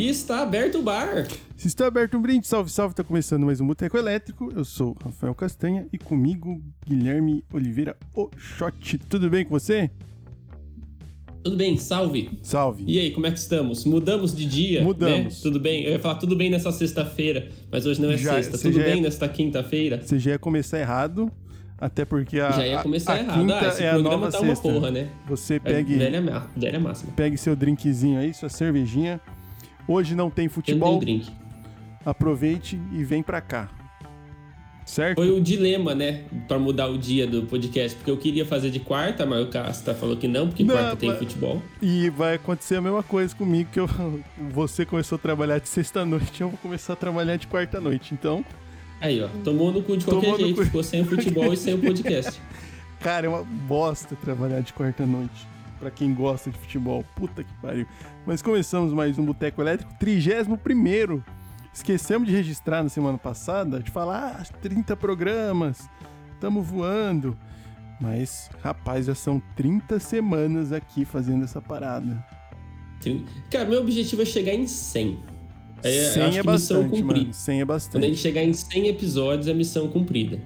E está aberto o bar. Se está aberto um brinde, salve, salve, tá começando mais um Boteco Elétrico. Eu sou Rafael Castanha e comigo Guilherme Oliveira, o Shot. Tudo bem com você? Tudo bem, salve. Salve. E aí, como é que estamos? Mudamos de dia? Mudamos. Né? Tudo bem? Eu ia falar tudo bem nessa sexta-feira, mas hoje não é Já- sexta. Tudo bem é- nesta quinta-feira? Você já ia começar errado, até porque a, Já ia começar a, a errado. quinta Ah, esse é a programa nova tá uma sexta. porra, né? Você É pegue, velha, ma- velha máxima. pegue seu drinkzinho aí, sua cervejinha. Hoje não tem futebol, tenho drink. aproveite e vem pra cá. Certo? Foi o dilema, né? Pra mudar o dia do podcast. Porque eu queria fazer de quarta, mas o Casta falou que não, porque Não, quarta tem mas- futebol. E vai acontecer a mesma coisa comigo, que eu, você começou a trabalhar de sexta-noite, eu vou começar a trabalhar de quarta-noite. Então, Aí, ó. Tomou no cu de qualquer jeito. cu. Ficou sem o futebol e sem o podcast. cara, é uma bosta trabalhar de quarta-noite. Pra quem gosta de futebol. Puta que pariu. Mas começamos mais um Boteco Elétrico, 31 Esquecemos de registrar na semana passada, de falar, ah, 30 programas, tamo voando. Mas, rapaz, já são 30 semanas aqui fazendo essa parada. Cara, meu objetivo é chegar em 100. É, 100 acho é bastante, mano. 100 é Quando a bastante. gente chegar em 100 episódios, é missão cumprida.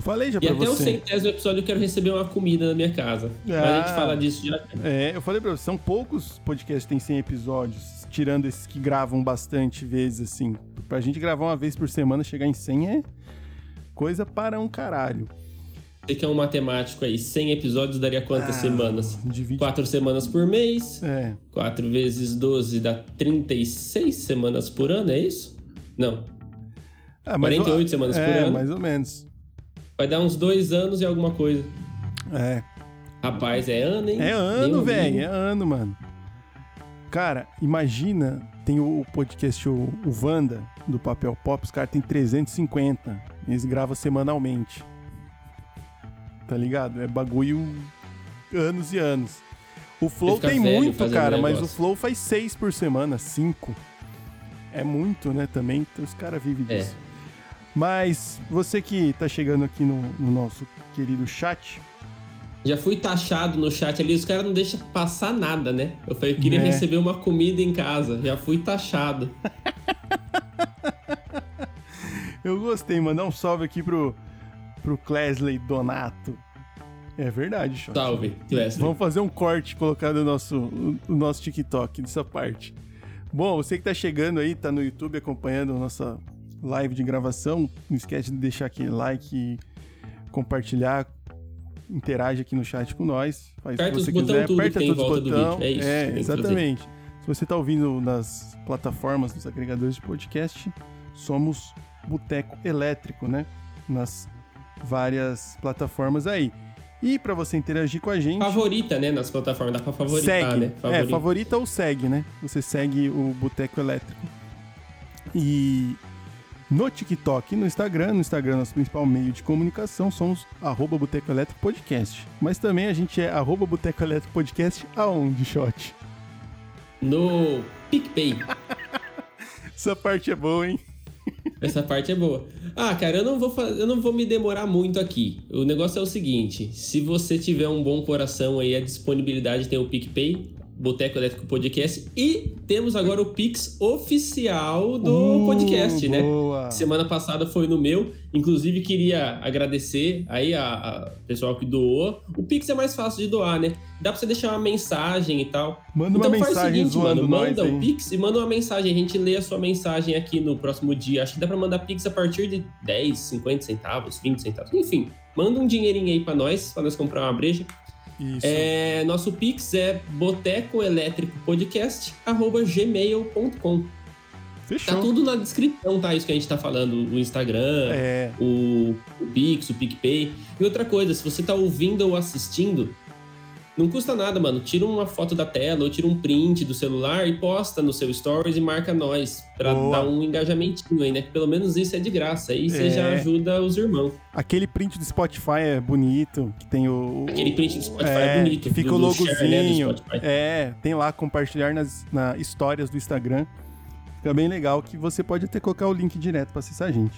Falei já E pra até o você. centésimo episódio eu quero receber uma comida na minha casa. Mas a Ah. gente fala disso já. É, eu falei pra você, são poucos podcasts que tem 100 episódios, tirando esses que gravam bastante vezes, assim. Pra gente gravar uma vez por semana, chegar em 100 é coisa para um caralho. Você que é um matemático aí, 100 episódios daria quantas Ah, semanas? Divide... Quatro semanas por mês. É, 4 vezes 12 dá 36 semanas por ano, é isso? Não. ah, mas- 48 semanas é, por ano. mais ou menos. Vai dar uns dois anos e alguma coisa. É, Rapaz, é ano, hein? é ano, velho, é ano, mano. Cara, imagina, tem o podcast, o, o Wanda, do Papel Pop, os caras têm 350. Eles gravam semanalmente. Tá ligado? É bagulho anos e anos. O Flow tem velho muito, cara, mas o. Flow faz seis por semana, cinco. É muito, né, também. Então os caras vivem É. Mas você que tá chegando aqui no, no nosso querido chat, Já fui taxado no chat ali, os caras não deixam passar nada, né? Eu falei, eu queria Né. receber uma comida em casa. Já fui taxado. eu gostei, mandar um salve aqui pro, pro Clesley Donato. É verdade, Shot. Salve, Wesley. Vamos fazer um corte colocar no nosso, o, o nosso TikTok dessa parte. Bom, você que tá chegando aí, tá no YouTube acompanhando a nossa live de gravação, não esquece de deixar aquele like compartilhar, interage aqui no chat com nós. Faz Aperta o que você quiser, aperta todos os botões. É isso É, exatamente. Se você tá ouvindo nas plataformas, nos agregadores de podcast, somos Boteco Elétrico, né? Nas várias plataformas aí. E pra você interagir com a gente, Favorita, né? Nas plataformas. Dá pra favoritar, segue. né? É, favorita ou segue, né? Você segue o Boteco Elétrico. E no TikTok e no Instagram, no Instagram, nosso principal meio de comunicação, somos arroba Boteco Elétrico Podcast. Mas também a gente é arroba Boteco Elétrico Podcast aonde, Shot? No PicPay. Essa parte é boa, hein? Essa parte é boa. Ah, cara, eu não vou eu não vou me demorar muito aqui. O negócio é o seguinte: se você tiver um bom coração aí, a disponibilidade tem o PicPay, Boteco Elétrico Podcast, e temos agora o Pix oficial do Uh, podcast, né? boa. Semana passada foi no meu. Inclusive, queria agradecer aí a, a pessoal que doou. O Pix é mais fácil de doar, né? Dá pra você deixar uma mensagem e tal. Manda uma então o mensagem seguinte, mano, nós manda aí. o Pix e manda uma mensagem. A gente lê a sua mensagem aqui no próximo dia. Acho que dá pra mandar Pix a partir de 10, 50 centavos, 20 centavos. Enfim, manda um dinheirinho aí pra nós, pra nós comprar uma breja. É, nosso Pix é botecoelétricopodcast.gmail.com Fechou. Tá tudo na descrição, tá? Isso que a gente tá falando, o Instagram, É, o, o Pix, o PicPay. E outra coisa, se você tá ouvindo ou assistindo, não custa nada, mano. Tira uma foto da tela ou tira um print do celular e posta no seu stories e marca nós. Pra Boa. dar um engajamentinho aí, né? Que pelo menos isso é de graça. Aí você É. já ajuda os irmãos. aquele print do Spotify é bonito, que tem o... Aquele print do Spotify é, bonito. que fica o do share, né, logozinho. É, tem lá compartilhar nas na histórias do Instagram. Fica bem legal que você pode até colocar o link direto pra acessar a gente.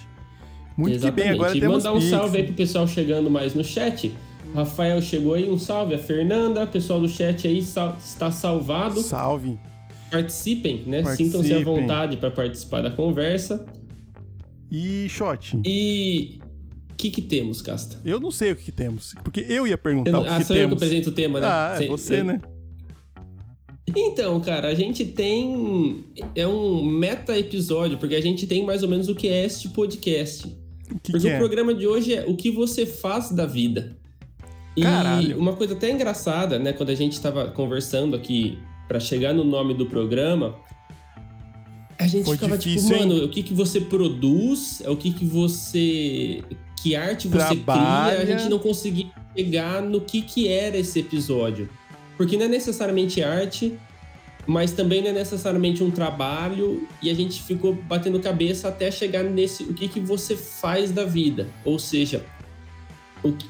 Muito que bem, agora e temos mandar um Pix. salve aí pro pessoal chegando mais no chat. Rafael chegou aí, um salve. A Fernanda, pessoal do chat aí sal- está salvado. Salve. participem, né? Sintam-se à vontade para participar da conversa. E shot. E o que que temos, Casta? Eu não sei o que, que temos. Porque eu ia Eu perguntar não- o que, ah, que sou eu que temos. apresento o tema, né? Ah, é Cê- você, né? Então, cara, a gente tem. É um meta-episódio, porque a gente tem mais ou menos o que é este podcast. O que, porque que o é? programa de hoje é o que você faz da vida. E Caralho. uma coisa até engraçada, né? Quando a gente tava conversando aqui para chegar no nome do programa, a gente Foi ficava difícil, tipo, hein? mano, o que, que você produz, é o que, que você. Que arte você Trabalha. cria, a gente não conseguia chegar no que, que era esse episódio. Porque não é necessariamente arte, mas também não é necessariamente um trabalho, e a gente ficou batendo cabeça até chegar nesse o que, que você faz da vida. Ou seja, o que-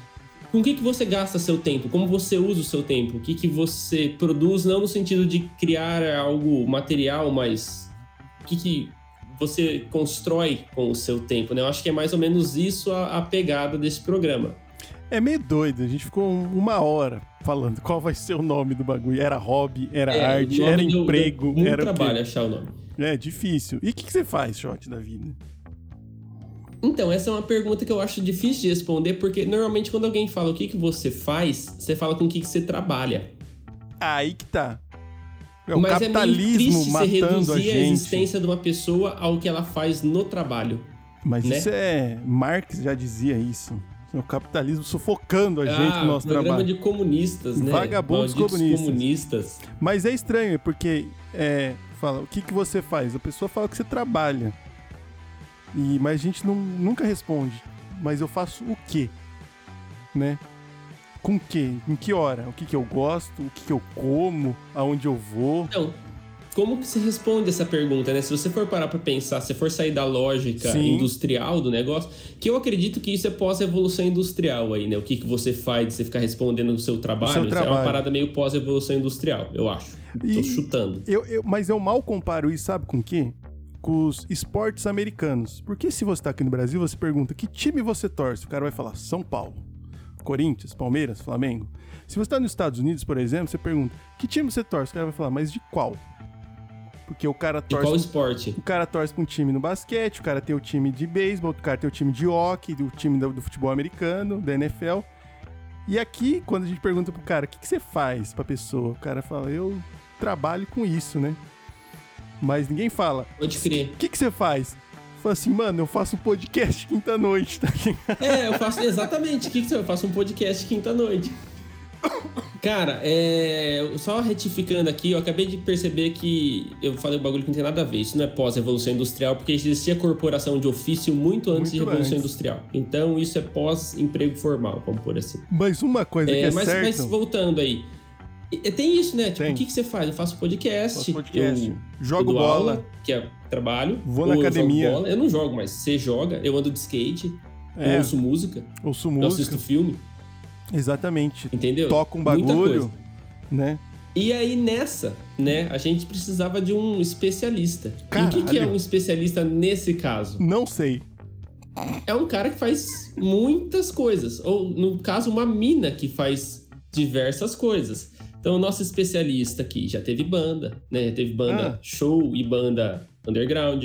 com o que, que você gasta seu tempo, como você usa o seu tempo, o que, que você produz, não no sentido de criar algo material, mas o que, que você constrói com o seu tempo, né? Eu acho que é mais ou menos isso a, a pegada desse programa. É meio doido. A gente ficou um- uma hora falando qual vai ser o nome do bagulho. Era hobby, era É, arte, era deu- emprego, deu muito era trabalho achar o nome. É difícil. E o que, que você faz, shot da vida? Então, essa é uma pergunta que eu acho difícil de responder, porque normalmente quando alguém fala o que, que você faz, você fala com o que, que você trabalha. Aí que tá. É o Mas é capitalismo meio triste você matando a reduzir a, gente. existência de uma pessoa ao que ela faz no trabalho. Mas né? isso é. Marx já dizia isso. É o capitalismo sufocando a gente ah, no nosso programa trabalho. de comunistas, né? Vagabundos comunistas. comunistas. Mas é estranho, porque é, fala, o que, que você faz? A pessoa fala que você trabalha. E, mas a gente não, nunca responde. Mas eu faço o quê? Né? Com o quê? Em que hora? O que, que eu gosto? O que, que eu como? Aonde eu vou? Então, como que se responde essa pergunta, né? Se você for parar pra pensar, se for sair da lógica Sim. industrial do negócio, que eu acredito que isso é pós-evolução industrial aí, né? O que, que você faz de você ficar respondendo no seu trabalho, seu isso é uma trabalho. parada meio pós-evolução industrial, eu acho. E- Tô chutando. Eu, eu- mas eu mal comparo isso, sabe com o quê? Com os esportes americanos. Porque se você tá aqui no Brasil, você pergunta que time você torce? O cara vai falar São Paulo, Corinthians, Palmeiras, Flamengo. Se você tá nos Estados Unidos, por exemplo, você pergunta que time você torce? O cara vai falar, mas de qual? Porque o cara E torce. qual esporte? O cara torce pra um time no basquete, o cara tem o time de beisebol, o cara tem o time de hockey, o time do, do futebol americano, da NFL. E aqui, quando a gente pergunta pro cara, o que, que você faz pra pessoa? O cara fala, eu trabalho com isso, né? Mas ninguém fala, Pode crer. o que, que você faz? Fala assim, mano, eu faço um podcast quinta-noite, tá ligado? É, eu faço exatamente. O que, que você Eu faço um podcast quinta-noite. Cara, é, só retificando aqui, eu acabei de perceber que eu falei um bagulho que não tem nada a ver. Isso não é pós-revolução industrial, porque existia corporação de ofício muito antes de Muito revolução antes. industrial. Então isso é pós-emprego formal, vamos por assim. Mas uma coisa que É, é mas, certo... mas voltando aí. E- Tem isso, né? Tipo, Tem. o que, que você faz? Eu faço podcast. Faço podcast, Eu, jogo eu bola, aula, que é trabalho. Vou na eu academia. bola. Eu não jogo, mas você joga. Eu ando de skate. É. Eu ouço música. ouço Eu música. assisto filme. Exatamente. Entendeu? Toca um bagulho, né? E aí nessa, né, a gente precisava de um especialista. E o que, que é Caralho. um especialista nesse caso? Não sei. É um cara que faz muitas coisas. Ou, no caso, uma mina que faz diversas coisas. Então, o nosso especialista aqui já teve banda, né? Já teve banda Ah. show e banda underground.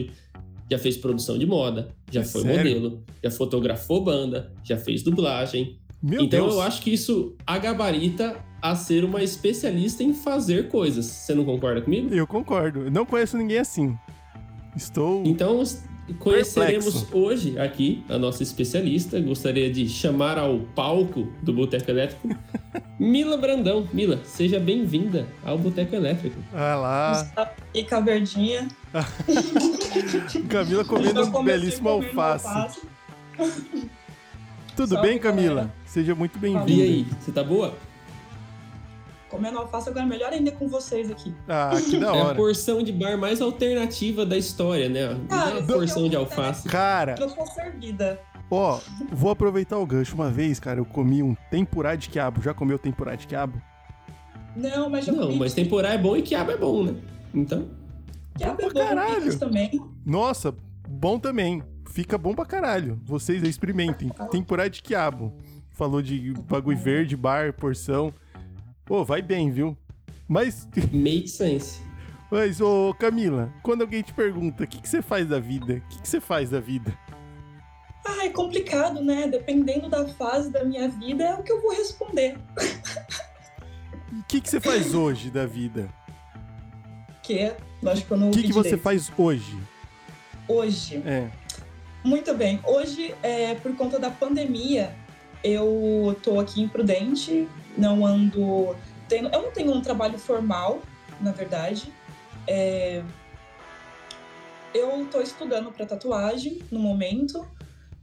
Já fez produção de moda, já É foi sério? modelo, já fotografou banda, já fez dublagem. Meu então Deus. eu acho que isso agabarita a ser uma especialista em fazer coisas. Você não concorda comigo? Eu concordo. Eu não conheço ninguém assim. Estou. Então conheceremos Perplexo. hoje aqui a nossa especialista. Gostaria de chamar ao palco do Boteco Elétrico Mila Brandão. Mila, seja bem-vinda ao Boteco Elétrico. Ah lá. E com a verdinha. Camila comendo um belíssimo comendo alface. Tudo Salve, bem, Camila? galera. Seja muito E bem-vinda. aí, você tá boa? Comendo alface agora melhor ainda com vocês aqui. Ah, que da É a hora. porção de bar mais alternativa da história, né? Não Ah, é uma porção é de alface. Cara, Eu sou servida. ó, vou aproveitar o gancho. Uma vez, cara, eu comi um tempurá de quiabo. Já comeu tempurá de quiabo? Não, mas já Não, comi mas temporada é bom e quiabo é bom, né? Então, quiabo Bom é pra bom, caralho. também. Nossa, bom também. Fica bom pra caralho. Vocês experimentem. Tempurá de quiabo. Falou de bagulho verde, bar, porção. Pô, vai bem, viu? Mas make sense. Mas, ô Camila, quando alguém te pergunta o que, que você faz da vida, o que, que você faz da vida? Ah, é complicado, né? Dependendo da fase da minha vida, é o que eu vou responder. O que, que você faz hoje da vida? Que, lógico que eu não O que, que você faz hoje? Hoje, É. Muito bem. Hoje, é, por conta da pandemia, eu tô aqui em Prudente, não ando. tendo- eu não tenho um trabalho formal, na verdade. É, eu tô estudando para tatuagem no momento,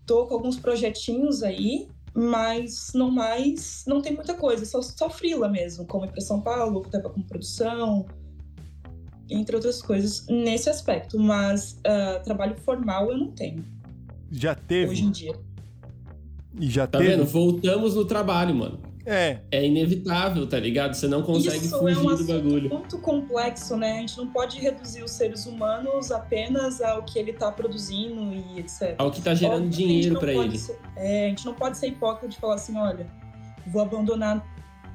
tô com alguns projetinhos aí, mas não mais. Não tem muita coisa, só, só frila mesmo, como ir para São Paulo, até com produção, entre outras coisas nesse aspecto. Mas ah, trabalho formal eu não tenho Já teve? hoje em dia. E já Tá teve? vendo? Voltamos no trabalho, mano. É. É inevitável, tá ligado? Você não consegue Isso fugir é um do assunto bagulho. muito complexo, né? A gente não pode reduzir os seres humanos apenas ao que ele tá produzindo e etc. Ao que tá gerando dinheiro pode ele. ser- é, a gente não pode ser hipócrita de falar assim, olha, vou abandonar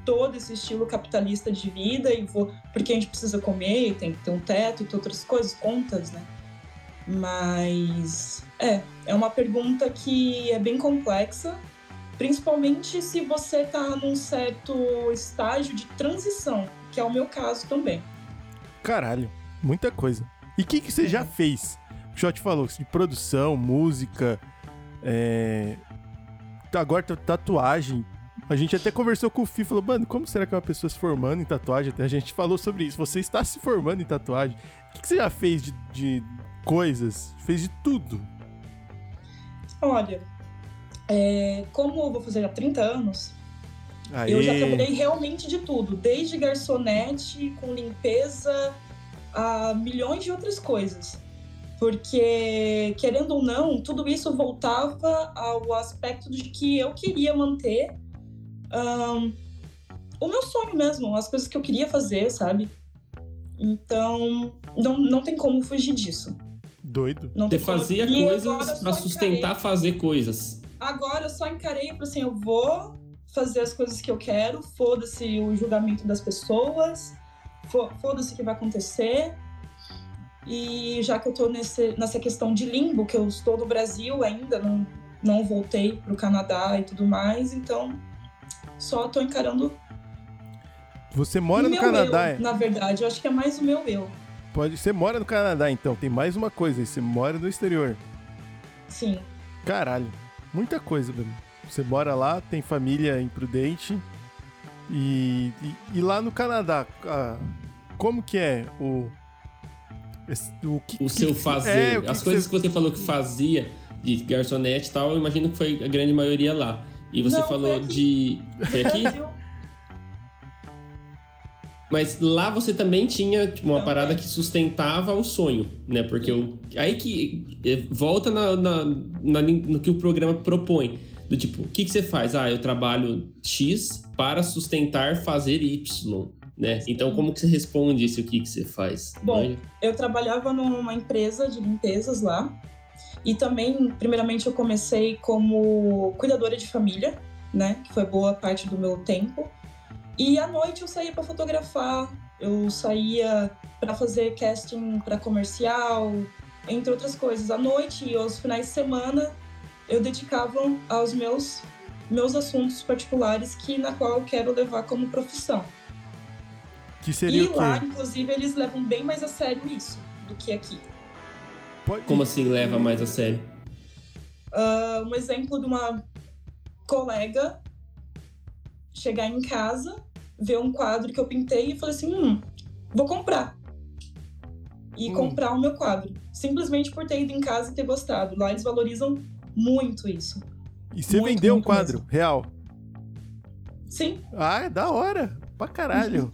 todo esse estilo capitalista de vida e vou porque a gente precisa comer, e tem que ter um teto e ter outras coisas, contas, né? Mas é, é uma pergunta que é bem complexa, principalmente se você tá num certo estágio de transição, que é o meu caso também. Caralho, muita coisa. E o que, que você já fez? O Shot falou de produção, música, é... agora tatuagem. A gente até conversou com o Fih, falou, mano, como será que uma pessoa se formando em tatuagem? Até a gente falou sobre isso. Você está se formando em tatuagem. O que, que você já fez de, de coisas? Fez de tudo. Olha, é, como eu vou fazer já 30 anos, Aê. Eu já trabalhei realmente de tudo, desde garçonete, com limpeza, a milhões de outras coisas. Porque, querendo ou não, tudo isso voltava ao aspecto de que eu queria manter ahn, o meu sonho mesmo, as coisas que eu queria fazer, sabe? Então, não, não tem como fugir disso. Doido. Não Você tem como- fazia coisas só sustentar encarei- fazer coisas. Agora eu só encarei e falei assim, eu vou fazer as coisas que eu quero, foda-se o julgamento das pessoas, fo- foda-se o que vai acontecer. E já que eu tô nesse, nessa questão de limbo, que eu estou no Brasil ainda, não, não voltei pro Canadá e tudo mais, então só tô encarando Você mora no Canadá, eu, é? na verdade. Eu acho que é mais o meu eu. Pode... Você mora no Canadá, então. Tem mais uma coisa aí. Você mora no exterior. Sim. Caralho, muita coisa. Você mora lá, tem família em Prudente. E, e, e lá no Canadá, ah, como que é o. esse- o, que, O que- seu que- fazer. é, o que As que coisas você- que você falou que fazia, de garçonete e tal, eu imagino que foi a grande maioria lá. E você Não, foi falou aqui. de. Foi aqui? Mas lá você também tinha tipo, uma parada que sustentava o sonho, né? Porque o, aí que eh, volta na, na- na no que o programa propõe. Do tipo, o que, que você faz? Ah, eu trabalho X para sustentar fazer Y, né? Então, como que você responde isso? O que, que você faz? Bom, Manja? eu trabalhava numa empresa de limpezas lá. E também, primeiramente, eu comecei como cuidadora de família, né? Que foi boa parte do meu tempo. E à noite eu saía para fotografar, eu saía para fazer casting para comercial, entre outras coisas. À noite e aos finais de semana eu dedicava aos meus meus assuntos particulares que na qual eu quero levar como profissão. que seria e o quê? lá, inclusive, eles levam bem mais a sério isso do que aqui. Como assim leva mais a sério? Ah, um exemplo de uma colega chegar em casa, ver um quadro que eu pintei e falei assim: hum, vou comprar. E Hum. comprar o meu quadro. Simplesmente por ter ido em casa e ter gostado. Lá eles valorizam muito isso. E você muito, vendeu um muito quadro real? Sim, Ah, é da hora. Pra caralho.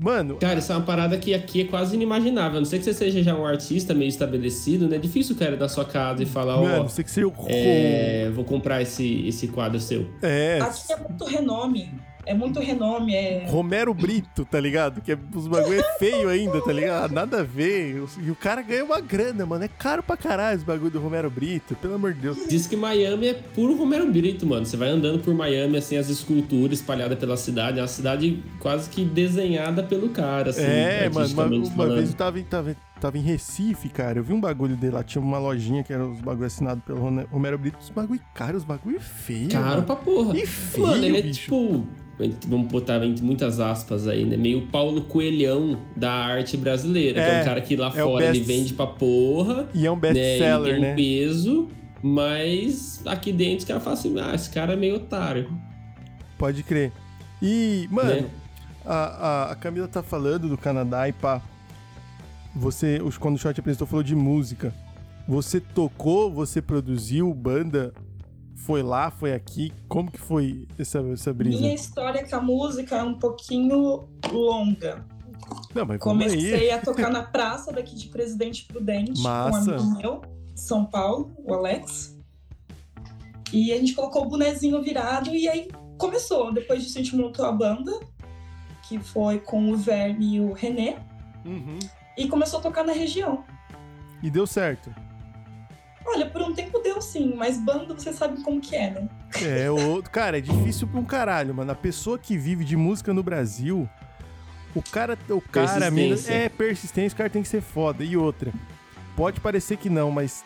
Mano, Cara, isso é uma parada que aqui é quase inimaginável. A não sei que você seja já um artista meio estabelecido, né? É difícil o cara da sua casa e falar, ó, mano, você que é, vou comprar esse, esse quadro seu. É, aqui é muito renome. É muito renome, é... Romero Brito, tá ligado? Que é, os bagulho é feio ainda, tá ligado? Nada a ver. E o cara ganha uma grana, mano. É caro pra caralho esse bagulho do Romero Brito, pelo amor de Deus. Diz que Miami é puro Romero Brito, mano. Você vai andando por Miami, assim, as esculturas espalhadas pela cidade. É uma cidade quase que desenhada pelo cara, assim. É, mano. Uma, uma vez eu tava, tava, tava em Recife, cara. Eu vi um bagulho dele lá. Tinha uma lojinha que era os bagulho assinados pelo Romero Brito. Os bagulho caro, os bagulho feio. Caro mano. pra porra. E feio, Mano, ele é bicho. tipo. Vamos botar entre muitas aspas aí, né? Meio Paulo Coelhão da arte brasileira. que é É, um cara que lá é fora ele best- vende pra porra. E é um né? Ele best-seller, tem um né? peso, mas aqui dentro os caras falam assim: ah, esse cara é meio otário. Pode crer. E, mano, Né? a, a, a Camila tá falando do Canadá e pá. Você, quando o Short apresentou, falou de música. Você tocou, você produziu banda? Foi lá, foi aqui? Como que foi essa, essa brisa? Minha história com a música é um pouquinho longa. Não, mas. Comecei a tocar na praça daqui de Presidente Prudente Massa. com um amigo meu, São Paulo, o Alex. E a gente colocou o bonezinho virado e aí começou. Depois disso a gente montou a banda, que foi com o Verme e o René, Uhum. E começou a tocar na região. E deu certo. Olha, por um tempo deu sim, mas banda você sabe como que é, né? É, o, cara, é difícil pra um caralho, mano. A pessoa que vive de música no Brasil, o cara, o cara, Persistência. é persistência, o cara tem que ser foda. E outra, pode parecer que não, mas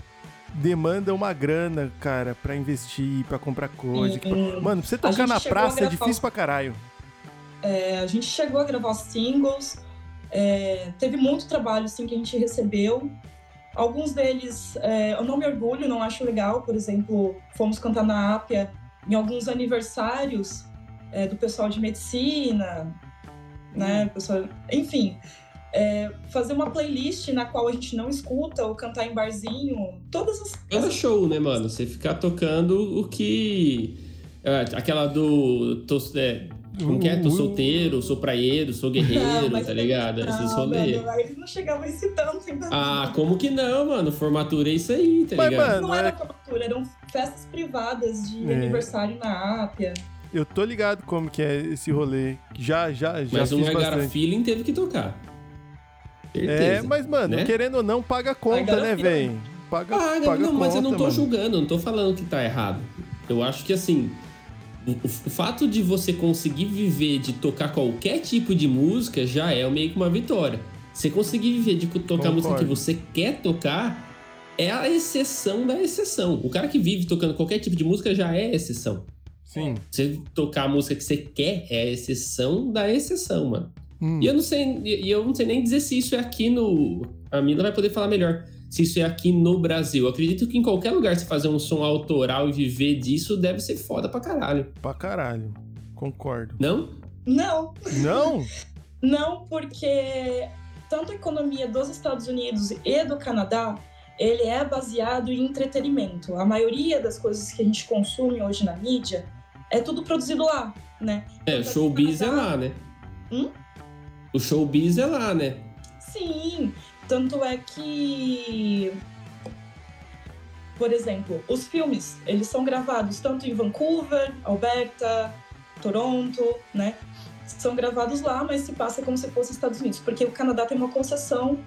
demanda uma grana, cara, pra investir, pra comprar coisa. Hum, Mano, pra você a tocar na praça é gravar difícil um- pra caralho. É, a gente chegou a gravar singles, é, teve muito trabalho assim, que a gente recebeu. Alguns deles é, eu não me orgulho, não acho legal. Por exemplo, fomos cantar na Ápia em alguns aniversários é, do pessoal de medicina, né? Pessoal, enfim, é, fazer uma playlist na qual a gente não escuta ou cantar em barzinho, todas as. Cada show, né, mano? Você ficar tocando o que. é, aquela do. Tô, é, como que é? Tô solteiro, sou praieiro, sou guerreiro, tá ligado? Esses Não, rolês. não, não, eles não chegavam a esse tanto ainda. Ah, como que não, mano? Formatura é isso aí, tá Mas, ligado? mano, Não era é- formatura, eram festas privadas de É. aniversário na Ápia. Eu tô ligado como que é esse rolê. Já, já, já Mas um. Feeling teve que tocar. Certeza. É, mas, mano, né? querendo ou não, paga a conta, né, velho? Paga, Ah, paga não, mas eu não conta, tô mano. julgando, não tô falando que tá errado. Eu acho que assim, o, fato de você conseguir viver de tocar qualquer tipo de música já é meio que uma vitória. Você conseguir viver de tocar a música que você quer tocar é a exceção da exceção. O cara que vive tocando qualquer tipo de música já é exceção. Sim. Você tocar a música que você quer é a exceção da exceção, mano. Hum. E eu não sei, eu não sei nem dizer se isso é aqui no. A Mila vai poder falar melhor. Se isso é aqui no Brasil. Eu acredito que em qualquer lugar você fazer um som autoral e viver disso deve ser foda pra caralho. Pra caralho. Concordo. Não? Não, Não? não, porque tanto a economia dos Estados Unidos e do Canadá, ele é baseado em entretenimento. A maioria das coisas que a gente consome hoje na mídia é tudo produzido lá, né? É, o showbiz é lá, né? Hum? O showbiz é lá, né? Sim, tanto é que, por exemplo, os filmes, eles são gravados tanto em Vancouver, Alberta, Toronto, né? São gravados lá, mas se passa como se fosse Estados Unidos, porque o Canadá tem uma concessão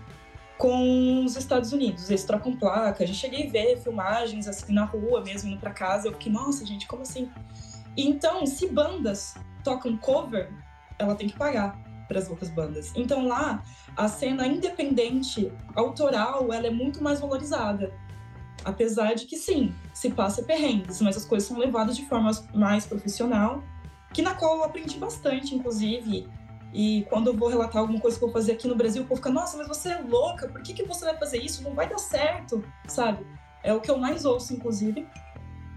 com os Estados Unidos. Eles trocam placa. Já cheguei a ver filmagens assim na rua mesmo, indo pra casa. Eu fiquei, nossa, gente, como assim? Então, se bandas tocam cover, ela tem que pagar para as outras bandas. Então lá, a cena independente, autoral, ela é muito mais valorizada. Apesar de que sim, se passa perrengues, mas as coisas são levadas de forma mais profissional, que na qual eu aprendi bastante, inclusive. E quando eu vou relatar alguma coisa que eu vou fazer aqui no Brasil, o povo fica, nossa, mas você é louca, por que, que você vai fazer isso? Não vai dar certo, sabe? É o que eu mais ouço, inclusive.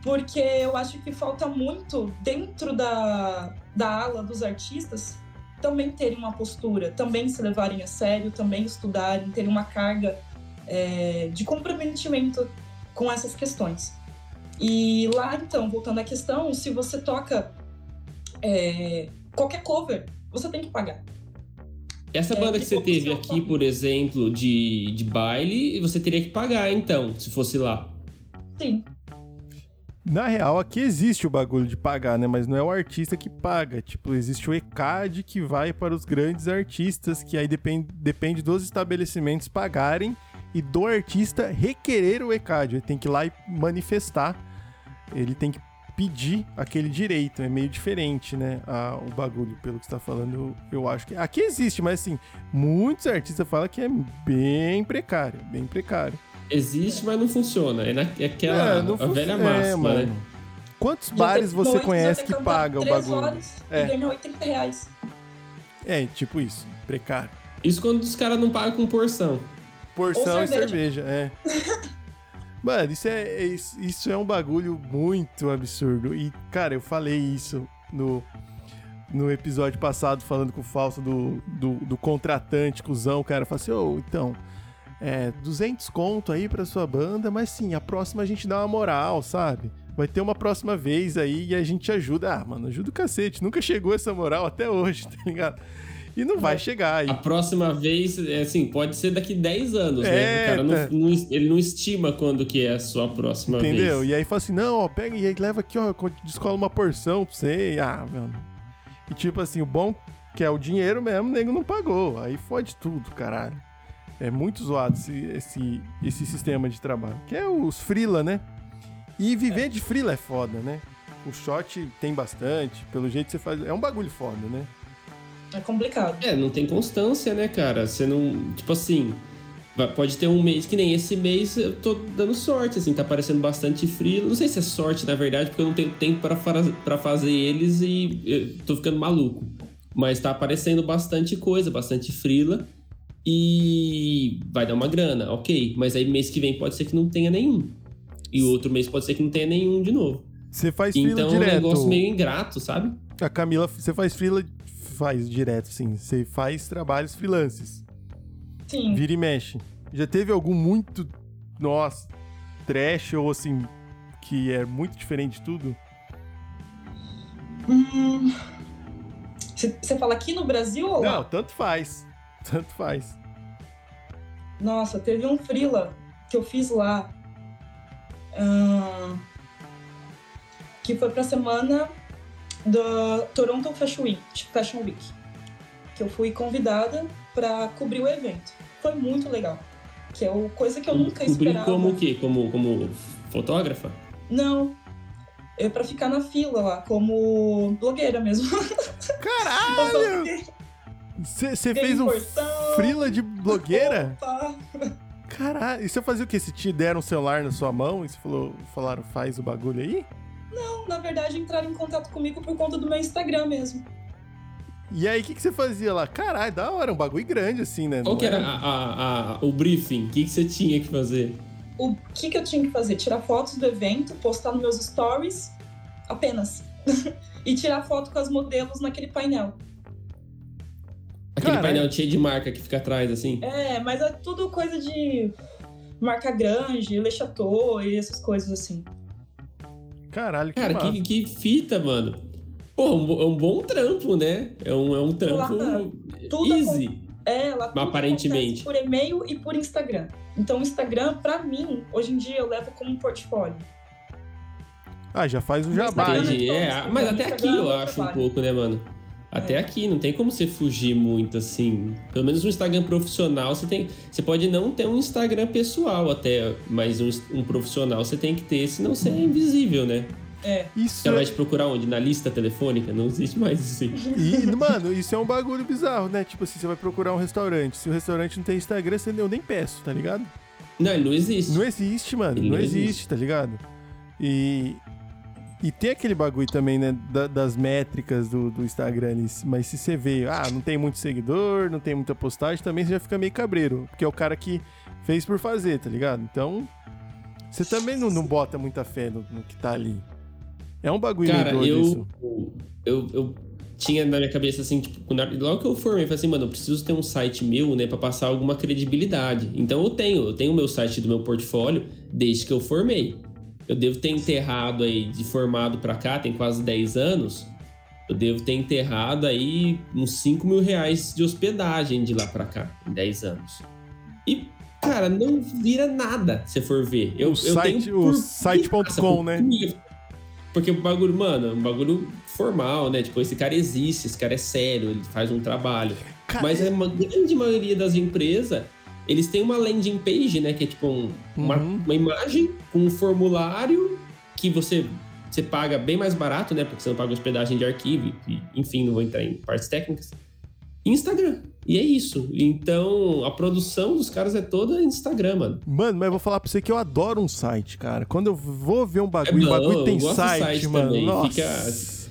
Porque eu acho que falta muito dentro da, da ala dos artistas também terem uma postura, também se levarem a sério, também estudarem, terem uma carga é, de comprometimento com essas questões. E lá, então, voltando à questão, se você toca é, qualquer cover, você tem que pagar. Essa É, banda que que você teve aqui, por exemplo, de, de baile, você teria que pagar, então, se fosse lá. Sim. Na real, aqui existe o bagulho de pagar, né? Mas não é o artista que paga. Tipo, existe o ECAD que vai para os grandes artistas, que aí depende, depende dos estabelecimentos pagarem e do artista requerer o ECAD. Ele tem que ir lá e manifestar. Ele tem que pedir aquele direito. É meio diferente, né? A, o bagulho, pelo que você tá falando, eu, eu acho que. Aqui existe, mas assim, muitos artistas falam que é bem precário, bem precário. Existe, mas não funciona. É, na, é aquela É, não a velha é, máxima, né? mano. Quantos Já bares você noites conhece eu que paga o bagulho? horas É. E ganha 80 reais. É, tipo isso, precário. Isso quando os caras não pagam com porção. Porção Ou e cerveja. cerveja, é. Mano, isso é, é- isso é um bagulho muito absurdo. E, cara, eu falei isso no, no episódio passado, falando com o Falso do, do, do contratante, cuzão. O cara falou assim: Ô, então, é 200 conto aí pra sua banda, mas sim, a próxima a gente dá uma moral, sabe? Vai ter uma próxima vez aí e a gente ajuda. Ah, mano, ajuda o cacete. Nunca chegou essa moral até hoje, tá ligado? E não vai chegar aí. A próxima vez, é assim, pode ser daqui 10 anos, É, né? O cara não, tá. não- ele não estima quando que é a sua próxima Entendeu? vez. E aí fala assim, não, ó, pega e aí leva aqui, ó, descola uma porção pra você. E, Ah, mano. E tipo assim, o bom que é o dinheiro mesmo, o nego não pagou. Aí fode tudo, caralho. É muito zoado esse, esse, esse sistema de trabalho. Que é os frila, né? E viver de frila é foda, né? O shot tem bastante, pelo jeito que você faz. É um bagulho foda, né? É complicado. É, não tem constância, né, cara? Você não. Tipo assim. Pode ter um mês que nem esse mês eu tô dando sorte, assim, tá aparecendo bastante frio. Não sei se é sorte, na verdade, porque eu não tenho tempo pra fazer eles e eu tô ficando maluco. Mas tá aparecendo bastante coisa, bastante frila. E vai dar uma grana, ok. Mas aí mês que vem pode ser que não tenha nenhum. E o outro mês pode ser que não tenha nenhum de novo. Você faz frila Então é um direto. negócio meio ingrato, sabe? A Camila, você faz frila. Faz direto, sim. Você faz trabalhos freelances. Sim. Vira e mexe. Já teve algum muito, nossa, trash ou assim, que é muito diferente de tudo? Hum, Você fala aqui no Brasil ou lá? Não, tanto faz. Tanto faz. Nossa, teve um freela que eu fiz lá. que foi pra semana da Toronto Fashion Week, Fashion Week. Que eu fui convidada pra cobrir o evento. Foi muito legal. Que é o- coisa que eu nunca Cobrir esperava. como o quê? Como, como fotógrafa? Não. É pra ficar na fila lá, como blogueira mesmo. Caralho! Você fez um porção. frila de blogueira? Opa! Caralho, e você fazia o quê? Se te deram um celular na sua mão e você falou, falaram, faz o bagulho aí? Não, na verdade, entraram em contato comigo por conta do meu Instagram mesmo. E aí, o que, que você fazia lá? Caralho, da hora, um bagulho grande assim, né? Qual Não que era a- a- a- o briefing? O que, que você tinha que fazer? O que, que eu tinha que fazer? Tirar fotos do evento, postar nos meus stories, apenas. e tirar foto com as modelos naquele painel. Aquele Caralho. painel cheio de marca que fica atrás, assim? É, mas é tudo coisa de marca grande, Le Chateau e essas coisas assim. Caralho, que Cara, que, que fita, mano. Pô, um, bo- é um bom trampo, né? É um, é um trampo tudo easy. É, ela tudo Aparentemente. por e-mail e por Instagram. Então, o Instagram, pra mim, hoje em dia, eu levo como um portfólio. Ah, já faz o jabá. Entendi. É, Instagram, mas até aqui Instagram, eu acho um trabalho. pouco, né, mano? Até É. aqui, não tem como você fugir muito, assim. Pelo menos no Instagram profissional, você tem. Você pode não ter um Instagram pessoal até, mas um, um profissional você tem que ter, senão você é invisível, né? É. Isso O cara vai é... te procurar onde? Na lista telefônica? Não existe mais isso. aí. E, mano, isso é um bagulho bizarro, né? Tipo assim, você vai procurar um restaurante. Se o restaurante não tem Instagram, você eu nem peço, tá ligado? Não, ele não existe. Não existe, mano. Ele não não existe, existe. tá ligado? E. E tem aquele bagulho também, né? da- das métricas do, do Instagram. Mas se você vê, ah, não tem muito seguidor, não tem muita postagem, também você já fica meio cabreiro. Porque é o cara que fez por fazer, tá ligado? Então. Você também não, não bota muita fé no, no que tá ali. É um bagulho Cara, eu, isso. eu, eu tinha na minha cabeça assim, tipo, quando- logo que eu formei, eu falei assim, mano, eu preciso ter um site meu, né, pra passar alguma credibilidade. Então eu tenho, eu tenho o meu site do meu portfólio desde que eu formei. Eu devo ter enterrado aí, de formado pra cá, tem quase 10 anos, eu devo ter enterrado aí uns 5 mil reais de hospedagem de lá pra cá, em 10 anos. E, cara, não vira nada se for ver. Eu, O eu site- tenho o por- site.com, né? Porque o bagulho, mano, é um bagulho formal, né? Tipo, esse cara existe, esse cara é sério, ele faz um trabalho. Cara, Mas a grande maioria das empresas, eles têm uma landing page, né? Que é tipo um- uma, Uhum. uma imagem com um formulário que você, você paga bem mais barato, né? Porque você não paga hospedagem de arquivo, e, enfim, não vou entrar em partes técnicas. Instagram. E é isso. Então, a produção dos caras é toda Instagram, mano. Mano, mas eu vou falar pra você que eu adoro um site, cara. Quando eu vou ver um bagulho, É o bagulho bom, tem site, site mano. também, Nossa. fica-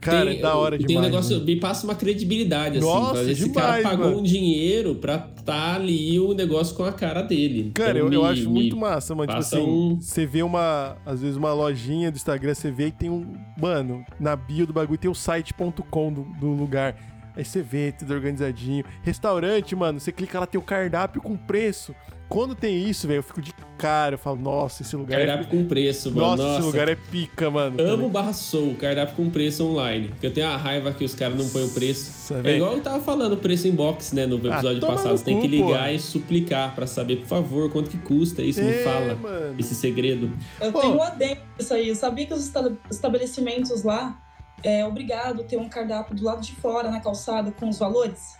Cara, Tem- é da hora Tem demais. um negócio, né? me passa uma credibilidade, assim. Nossa, esse cara pagou mano. um dinheiro pra tá ali o negócio com a cara dele. Cara, Então, eu, eu me- acho me- muito massa, mano. Tipo assim, um- você vê uma, às vezes, uma lojinha do Instagram, você vê e tem um. Mano, na bio do bagulho tem o site.com do, do lugar. Aí você vê, tudo organizadinho. Restaurante, mano, você clica lá, tem o cardápio com preço. Quando tem isso, velho, eu fico de cara. Eu falo, nossa, esse lugar Cardápio com preço, é. mano. Nossa, Nossa, esse lugar é pica, mano. Amo barra sou, cardápio com preço online. Porque eu tenho a raiva que os caras não põem o preço. Nossa, É igual eu tava falando, preço em box, né, no episódio Ah, passado. no Você tem cu, que ligar pô. e suplicar pra saber, por favor, quanto que custa. Isso me É, fala. mano. Esse segredo. Eu Pô. tenho um adendo isso aí. Eu sabia que os esta- estabelecimentos lá é obrigado a ter um cardápio do lado de fora, na calçada, com os valores.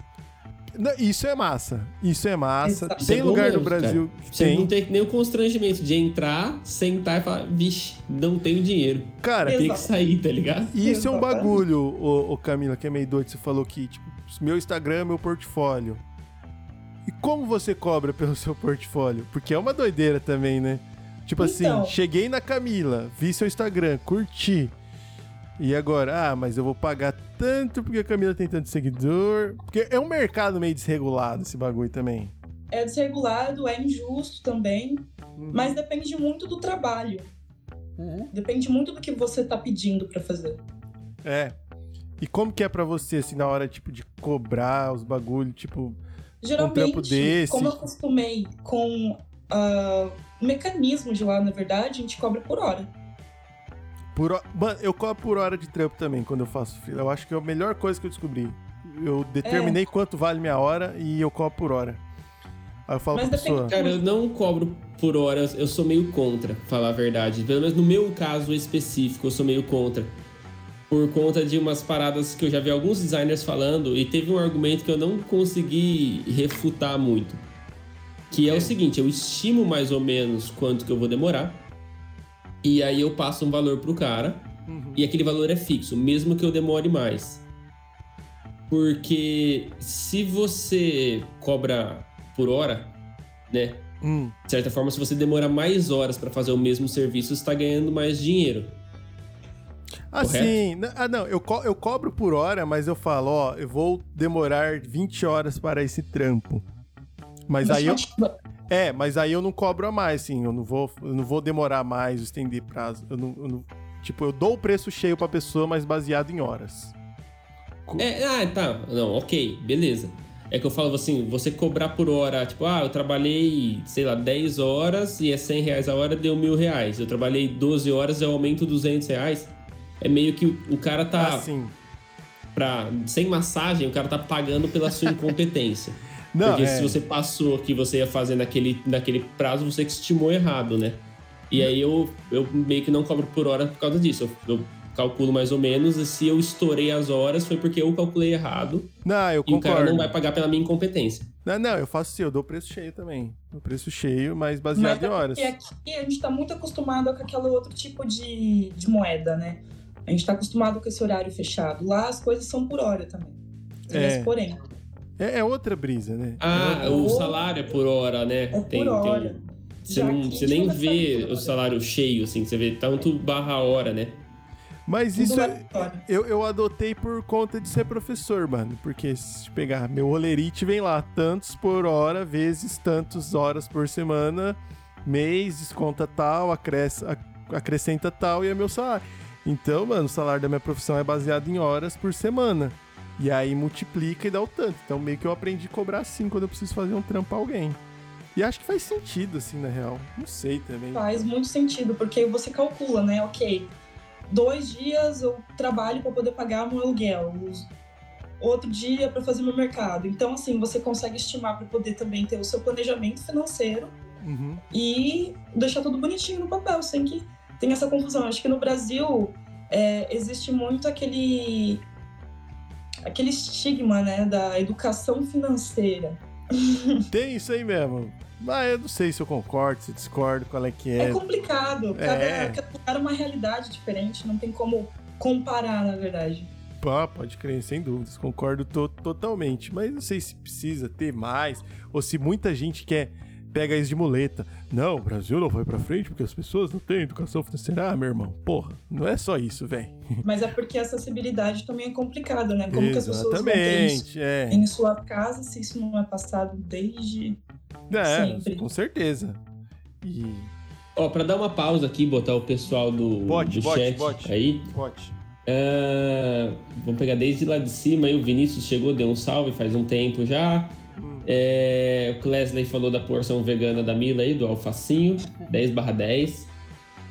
Isso é massa. Isso é massa. Exato. Tem lugar no Brasil que Você não tem. o constrangimento de entrar, sentar e falar, vixe, não tenho dinheiro. Cara, Exato. Tem que sair, tá ligado? E isso é um bagulho, ô, ô Camila, que é meio doido. Você falou que, tipo, meu Instagram é meu portfólio. E como você cobra pelo seu portfólio? Porque é uma doideira também, né? Tipo Então. assim, cheguei na Camila, vi seu Instagram, curti. E agora, ah, mas eu vou pagar tanto porque a Camila tem tanto seguidor. Porque é um mercado meio desregulado esse bagulho também. É desregulado, é injusto também, mas depende muito do trabalho. Depende muito do que você tá pedindo pra fazer. É. E como que é pra você, assim, na hora, tipo, de cobrar os bagulhos, tipo... Geralmente, trampo desse- como eu acostumei com ah, o mecanismo de lá, na verdade, a gente cobra por hora. Por, Mano, eu cobro por hora de trampo também quando eu faço freela. Eu acho que é a melhor coisa que eu descobri. Eu determinei quanto vale minha hora e eu cobro por hora. Aí eu falo Mas pra depende- pessoa. Cara, eu não cobro por hora, eu sou meio contra, falar a verdade. Pelo menos no meu caso específico, eu sou meio contra. Por conta de umas paradas que eu já vi alguns designers falando, e teve um argumento que eu não consegui refutar muito. Que é o seguinte, eu estimo mais ou menos quanto que eu vou demorar, e aí eu passo um valor pro cara, Uhum. e aquele valor é fixo, mesmo que eu demore mais. Porque se você cobra por hora, né? Hum, De certa forma, se você demora mais horas para fazer o mesmo serviço, você está ganhando mais dinheiro. Assim, n- ah, não, eu, co- eu cobro por hora, mas eu falo, ó, eu vou demorar 20 horas para esse trampo. Mas aí eu. É, mas aí eu não cobro a mais, assim, eu não vou, eu não vou demorar mais, estender prazo. Eu não, eu não- tipo, eu dou o preço cheio pra pessoa, mas baseado em horas. É, ah, tá. Não, ok, beleza. É que eu falo assim, você cobrar por hora, tipo, ah, eu trabalhei, sei lá, 10 horas e é 100 reais a hora, deu mil reais. Eu trabalhei 12 horas, eu aumento 200 reais. É meio que o, o cara tá, Assim. pra, sem massagem, o cara tá pagando pela sua incompetência. Não, Porque é, se você passou o que você ia fazer naquele, naquele prazo, você que estimou errado, né? E aí eu, eu meio que não cobro por hora por causa disso. Eu, eu calculo mais ou menos, e se eu estourei as horas foi porque eu calculei errado não, eu e o cara concordo. não vai pagar pela minha incompetência. Não, não, eu faço assim, eu dou preço cheio também. Dou preço cheio, mas baseado Mas em é horas. porque aqui a gente tá muito acostumado com aquele outro tipo de, de moeda, né? A gente tá acostumado com esse horário fechado. Lá as coisas são por hora também. Tem É. esse porém. É, é outra brisa, né? Ah, É o salário é por hora, né? É por hora. você não, você nem vê o salário cheio, assim, você vê tanto barra hora, né? Mas Tudo isso é- hora. eu, eu adotei por conta de ser professor, mano. Porque se pegar meu rolerite, vem lá tantos por hora, vezes tantas horas por semana, mês, desconta tal, acresce, ac- acrescenta tal e é meu salário. Então, mano, o salário da minha profissão é baseado em horas por semana. E aí multiplica e dá o tanto. Então, meio que eu aprendi a cobrar assim quando eu preciso fazer um trampo pra alguém. E acho que faz sentido, assim, na real. Não sei também. Faz muito sentido, porque você calcula, né? Ok, dois dias eu trabalho para poder pagar meu aluguel, outro dia para fazer meu mercado. Então, assim, você consegue estimar para poder também ter o seu planejamento financeiro Uhum. e deixar tudo bonitinho no papel, sem que tenha essa confusão. Acho que no Brasil é, existe muito aquele aquele estigma, né, da educação financeira. Tem isso aí mesmo. Mas eu não sei se eu concordo, se discordo, qual é que é. É complicado. Cada, É. cada lugar é uma realidade diferente, não tem como comparar, na verdade. Pá, pode crer, sem dúvidas, concordo to- totalmente. Mas não sei se precisa ter mais, ou se muita gente quer, pega isso de muleta. Não, o Brasil não vai pra frente porque as pessoas não têm educação financeira. Ah, meu irmão, porra, não é só isso, velho. Mas é porque a acessibilidade também é complicado, né? Como que as pessoas vão ter isso Exatamente, é. em sua casa se isso não é passado desde É, sempre. com certeza. E. Ó, pra dar uma pausa aqui, botar o pessoal do, Bote, do bote, chat bote. aí. Pode. Ah, vamos pegar desde lá de cima aí. O Vinícius chegou, deu um salve faz um tempo já. É, o Klesley falou da porção vegana da Mila aí, do alfacinho, 10 barra 10.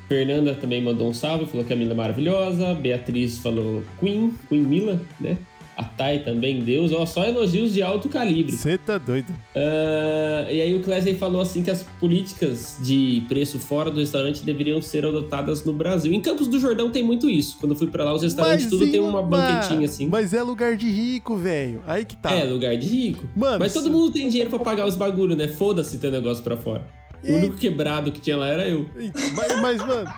Fernanda também mandou um salve, falou que a Mila é maravilhosa. Beatriz falou Queen, Queen Mila, né? A Thay também, Deus. Ó, só elogios de alto calibre. Você tá doido. Ah, e aí o Klesley falou assim que as políticas de preço fora do restaurante deveriam ser adotadas no Brasil. Em Campos do Jordão tem muito isso. Quando eu fui pra lá, os restaurantes Mas tudo em tem uma banquetinha assim. Mas é lugar de rico, velho. Aí que tá. É, lugar de rico. Mano, Mas todo mundo tem dinheiro pra pagar os bagulho, né? Foda-se ter negócio pra fora. O único quebrado que tinha lá era eu. Mas, mas, mano.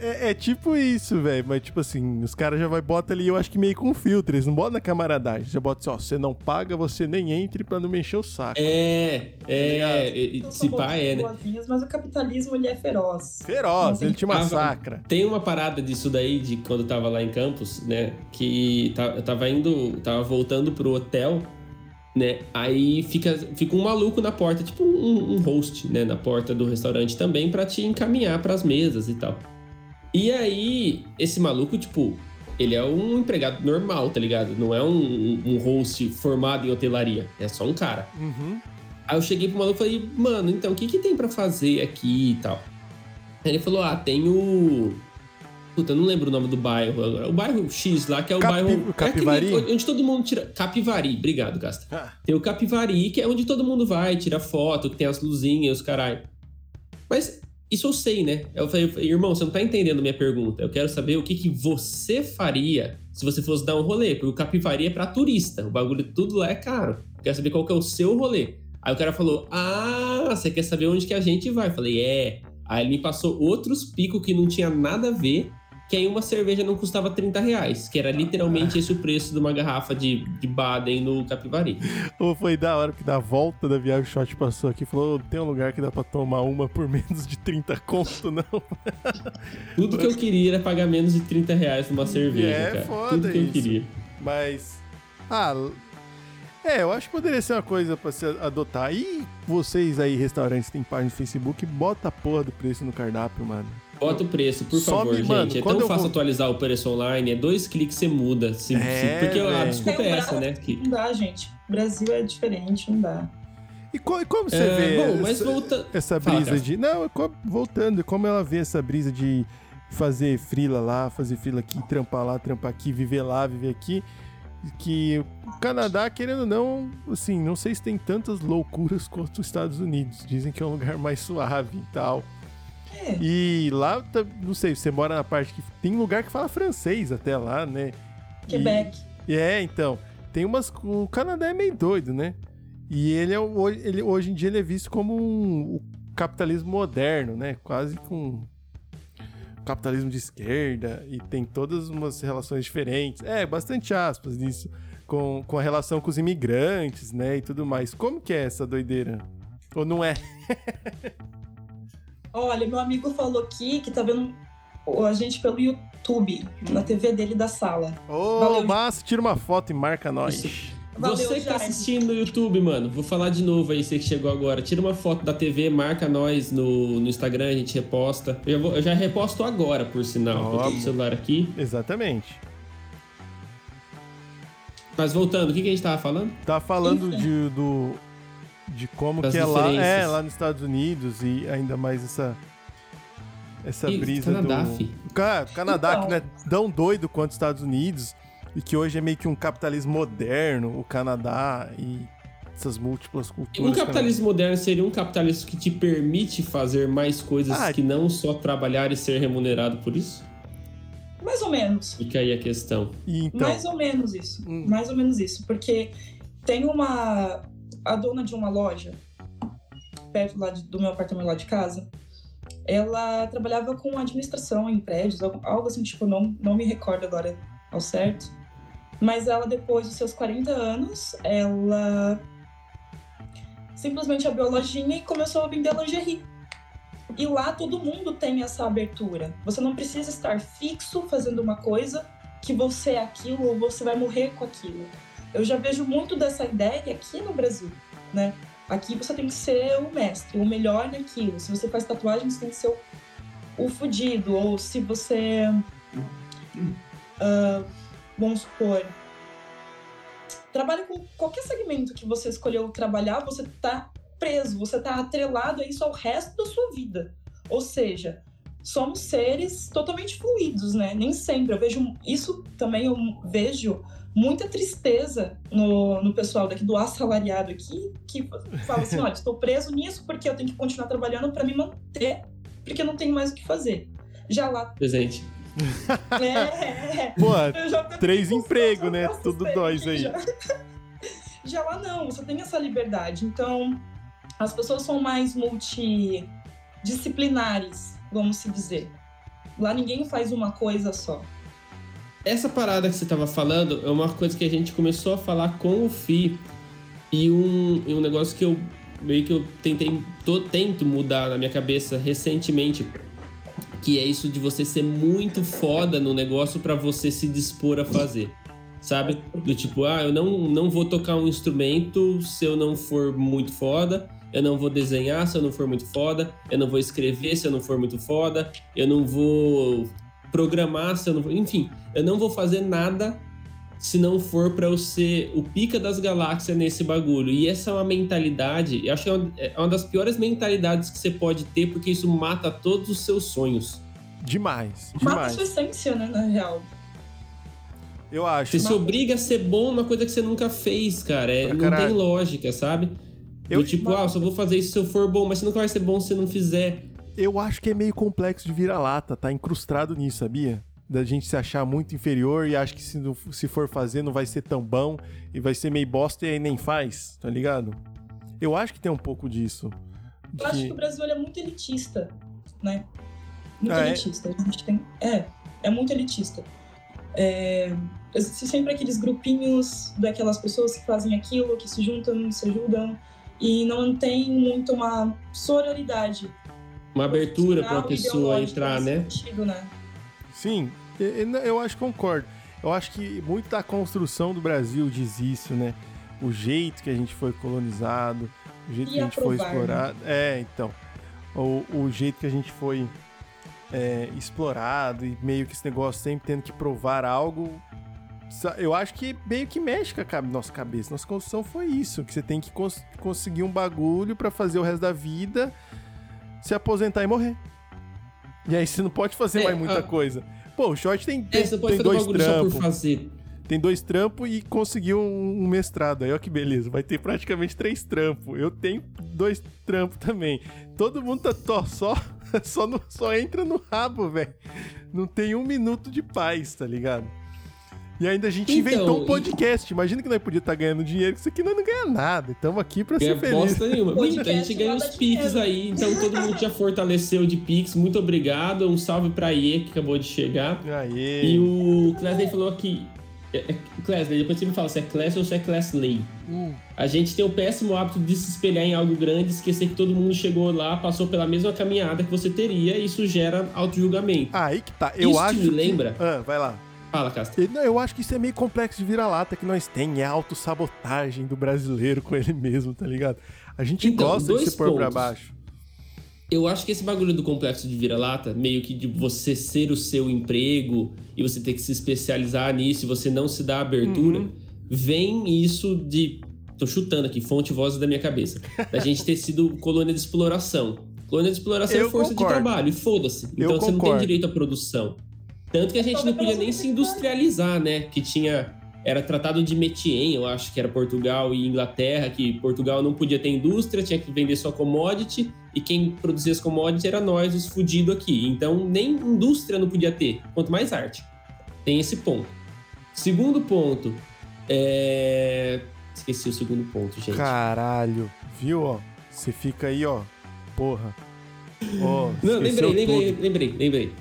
É, é tipo isso, velho. Mas, tipo assim, os caras já vai bota ali, eu acho que meio com filtro. Eles não botam na camaradagem. Já bota assim, ó, você não paga, você nem entre pra não mexer o saco. É, é, ligado? e- e Então, se tá pá é, né? boazinhas, Mas o capitalismo ele é feroz. Feroz, ele te massacra. Tem uma parada disso daí, de quando eu tava lá em Campos, né? Que tá- eu tava indo, tava voltando pro hotel, né? Aí fica, fica um maluco na porta, tipo um, um host, né? Na porta do restaurante também, pra te encaminhar pras mesas e tal. E aí, esse maluco, tipo, ele é um empregado normal, tá ligado? Não é um, um host formado em hotelaria. É só um cara. Uhum. Aí eu cheguei pro maluco e falei, mano, então o que, que tem pra fazer aqui e tal? Aí ele falou, ah, tem o. Puta, eu não lembro o nome do bairro agora. O bairro X lá, que é o Capi- bairro. Capivari? É aquele onde todo mundo tira. Capivari, obrigado, Gasta. Ah, Tem o Capivari, que é onde todo mundo vai, tira foto, que tem as luzinhas, os caralho. Mas isso eu sei, né? Eu falei, irmão, você não tá entendendo minha pergunta. Eu quero saber o que, que você faria se você fosse dar um rolê. Porque o Capivari é pra turista. O bagulho tudo lá é caro. Eu quero saber qual que é o seu rolê. Aí o cara falou: Ah, você quer saber onde que a gente vai? Eu falei, é. Aí ele me passou outros picos que não tinha nada a ver. Que aí uma cerveja não custava 30 reais. Que era literalmente esse o preço de uma garrafa de, de Baden no Capivari. Ou foi da hora que da volta da viagem o shot passou aqui e falou: tem um lugar que dá pra tomar uma por menos de 30 conto, não. Tudo que eu queria era pagar menos de 30 reais numa cerveja, É cara. foda Tudo que eu isso. queria. Mas. Ah. É, eu acho que poderia ser uma coisa pra se adotar. E vocês aí, restaurantes, tem página no Facebook, bota a porra do preço no cardápio, mano. Bota o preço, por Sobe, favor, mano, gente. É quando tão eu fácil vou- atualizar o preço online, é dois cliques você muda. Se- É, se- porque a desculpa é Tem essa, né? Que, Não dá, gente. O Brasil é diferente, não dá. E, co- e como você É, vê bom, mas essa, volta- essa Fala, brisa Cássio. de. Não, é co- voltando, como ela vê essa brisa de fazer frila lá, fazer frila aqui, trampar lá, trampar aqui, viver lá, viver aqui. Que o Canadá, querendo ou não, assim, não sei se tem tantas loucuras quanto os Estados Unidos. Dizem que é um lugar mais suave e tal. É. E lá, tá- não sei, você mora na parte que. Tem lugar que fala francês até lá, né? Quebec. E, é, então. Tem umas. O Canadá é meio doido, né? E ele, é, ele hoje em dia ele é visto como um, o capitalismo moderno, né? Quase com capitalismo de esquerda e tem todas umas relações diferentes. É, bastante aspas nisso. Com, com a relação com os imigrantes, né? E tudo mais. Como que é essa doideira? Ou não é? Olha, meu amigo falou aqui que tá vendo a gente pelo YouTube, na TV dele da sala. Ô, Valeu. massa, tira uma foto e marca nós. Valeu, Você que tá assistindo no YouTube, mano, vou falar de novo aí, você que chegou agora. Tira uma foto da TV, marca nós no, no Instagram, a gente reposta. Eu já, vou- eu já reposto agora, por sinal. Eu tô com Óbvio. o celular aqui. Exatamente. Mas voltando, o que, que a gente tava falando? Tá falando de, do, de como Das que é lá, é lá nos Estados Unidos e ainda mais essa essa brisa Canadá, do fi. Canadá Então. que não é tão doido quanto os Estados Unidos e que hoje é meio que um capitalismo moderno, o Canadá e essas múltiplas culturas. Um capitalismo moderno seria um capitalismo que te permite fazer mais coisas Ah, que não só trabalhar e ser remunerado por isso? Mais ou menos. Fica aí a questão. Então, Mais ou menos isso. Hum. Mais ou menos isso. Porque tem uma. A dona de uma loja, perto lá de- do meu apartamento lá de casa, ela trabalhava com administração em prédios, algo algo assim, tipo, não, não me recordo agora ao certo. Mas ela, depois dos seus 40 anos, ela simplesmente abriu a lojinha e começou a vender lingerie. E lá todo mundo tem essa abertura. Você não precisa estar fixo fazendo uma coisa que você é aquilo ou você vai morrer com aquilo. Eu já vejo muito dessa ideia aqui no Brasil, né? Aqui você tem que ser o mestre, o melhor naquilo. Se você faz tatuagem, você tem que ser o, o fudido. Ou se você. ah, vamos supor. Trabalha com qualquer segmento que você escolheu trabalhar, você tá preso, você tá atrelado a isso ao resto da sua vida. Ou seja, somos seres totalmente fluidos, né? Nem sempre. Eu vejo isso também, eu vejo muita tristeza no, no pessoal daqui do assalariado aqui, que fala assim, olha, estou preso nisso porque eu tenho que continuar trabalhando para me manter, porque eu não tenho mais o que fazer. Já lá, Presente. É, pô, três empregos, os né? Tudo aqui aí. Já. Já lá não, você tem essa liberdade. Então, as pessoas são mais multidisciplinares, vamos se dizer. Lá ninguém faz uma coisa só. Essa parada que você tava falando é uma coisa que a gente começou a falar com o Fi e um, e um negócio que eu meio que eu tentei, tô, tento mudar na minha cabeça recentemente, que é isso de você ser muito foda no negócio pra você se dispor a fazer. Sabe? Do tipo, ah, eu não, não vou tocar um instrumento se eu não for muito foda, eu não vou desenhar se eu não for muito foda, eu não vou escrever se eu não for muito foda, eu não vou programar se eu não for. Enfim, eu não vou fazer nada se não for pra eu ser o pica das galáxias nesse bagulho. E essa é uma mentalidade, eu acho que é uma, é uma das piores mentalidades que você pode ter, porque isso mata todos os seus sonhos. demais, Mata a demais. sua essência, né, na real. Eu acho. Você se obriga a ser bom numa coisa que você nunca fez, cara. É, não tem lógica, sabe? Eu- tipo, ah, eu só vou fazer isso se eu for bom, mas você nunca vai ser bom se você não fizer. Eu acho que é meio complexo de vira-lata, tá incrustado nisso, sabia? Da gente se achar muito inferior e acha que se, não- se for fazer não vai ser tão bom e vai ser meio bosta e aí nem faz, tá ligado? Eu acho que tem um pouco disso. De Eu acho que o Brasil é muito elitista, né? Muito Ah, é? elitista. A gente tem... É, é muito elitista. É, Existem sempre aqueles grupinhos daquelas pessoas que fazem aquilo, que se juntam, se ajudam, e não tem muito uma sororidade. Uma abertura pra uma profissional, pessoa entrar, né? Sentido, né? Sim, eu acho que concordo. Eu acho que muito da construção do Brasil diz isso, né? O jeito que a gente foi colonizado, o jeito E que a gente foi aprovar, né? explorado. É, então. O, o jeito que a gente foi é, explorado e meio que esse negócio sempre tendo que provar algo. Eu acho que meio que mexe com a nossa cabeça. Nossa construção foi isso: que você tem que cons- conseguir um bagulho pra fazer o resto da vida, se aposentar e morrer. E aí você não pode fazer É, mais muita a- coisa. Pô, o short tem, É, tem, você pode tem dois só por trampos. fazer. Tem dois trampos e conseguiu um, um mestrado. Aí, ó que beleza. Vai ter praticamente três trampos. Eu tenho dois trampos também. Todo mundo tá tó, só, só, no- só entra no rabo, velho. Não tem um minuto de paz, tá ligado? E ainda a gente Então, inventou um e- podcast. Imagina que nós podíamos estar ganhando dinheiro, que isso aqui nós não ganha nada. Estamos aqui pra Ganha ser feliz. bosta nenhuma. Podcast a gente ganha uns Pix aí, então todo mundo já fortaleceu de Pix. Muito obrigado. Um salve pra Iê, que acabou de chegar. Aê. E o Klesley falou aqui. É, é, Klesley, depois você me fala se é Klesley ou se é Klesley. Hum, A gente tem o péssimo hábito de se espelhar em algo grande, esquecer que todo mundo chegou lá, passou pela mesma caminhada que você teria, e isso gera auto-julgamento. Aí que tá. Eu Isso acho. me que- lembra? Ah, vai lá. Fala, Castro. Eu- acho que isso é meio complexo de vira-lata que nós tem. É a autossabotagem do brasileiro com ele mesmo, tá ligado? A gente Então, gosta de se pôr pra baixo. Eu acho que esse bagulho do complexo de vira-lata, meio que de você ser o seu emprego e você ter que se especializar nisso e você não se dar abertura, Uhum. vem isso de. Tô chutando aqui, fonte vozes da minha cabeça. Da gente ter sido colônia de exploração. Colônia de exploração Eu é força concordo. de trabalho, e foda-se. Eu Então você não tem direito à produção. Tanto que a gente não podia nem se industrializar, né? Que tinha. Era tratado de Metien, eu acho que era Portugal e Inglaterra, que Portugal não podia ter indústria, tinha que vender só commodity, e quem produzia as commodities era nós, os fudidos aqui. Então, nem indústria não podia ter, quanto mais arte. Tem esse ponto. Segundo ponto, é... Esqueci o segundo ponto, gente. Caralho, viu, ó? Você fica aí, ó. Porra. Ó, não, lembrei, lembrei, tudo. lembrei, lembrei.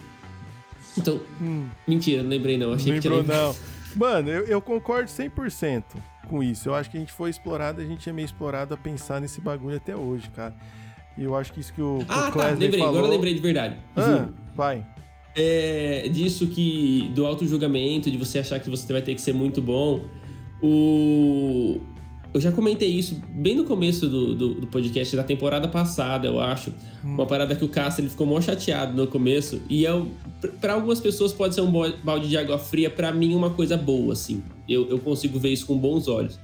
Então, Hum, mentira, não lembrei não. Achei que tinha lembrou, lembrado. não. Mano, eu, eu concordo 100% com isso. Eu acho que a gente foi explorado, a gente é meio explorado a pensar nesse bagulho até hoje, cara. E eu acho que isso que o, que Ah, o tá, lembrei, falou... agora eu lembrei de verdade. Ah, vai. É, disso que do auto-julgamento, de você achar que você vai ter que ser muito bom. O eu já comentei isso bem no começo do, do, do podcast da temporada passada, eu acho. Uma parada que o Cássio ele ficou mó chateado no começo. E é, para algumas pessoas pode ser um balde de água fria, para mim uma coisa boa, assim. Eu, eu consigo ver isso com bons olhos.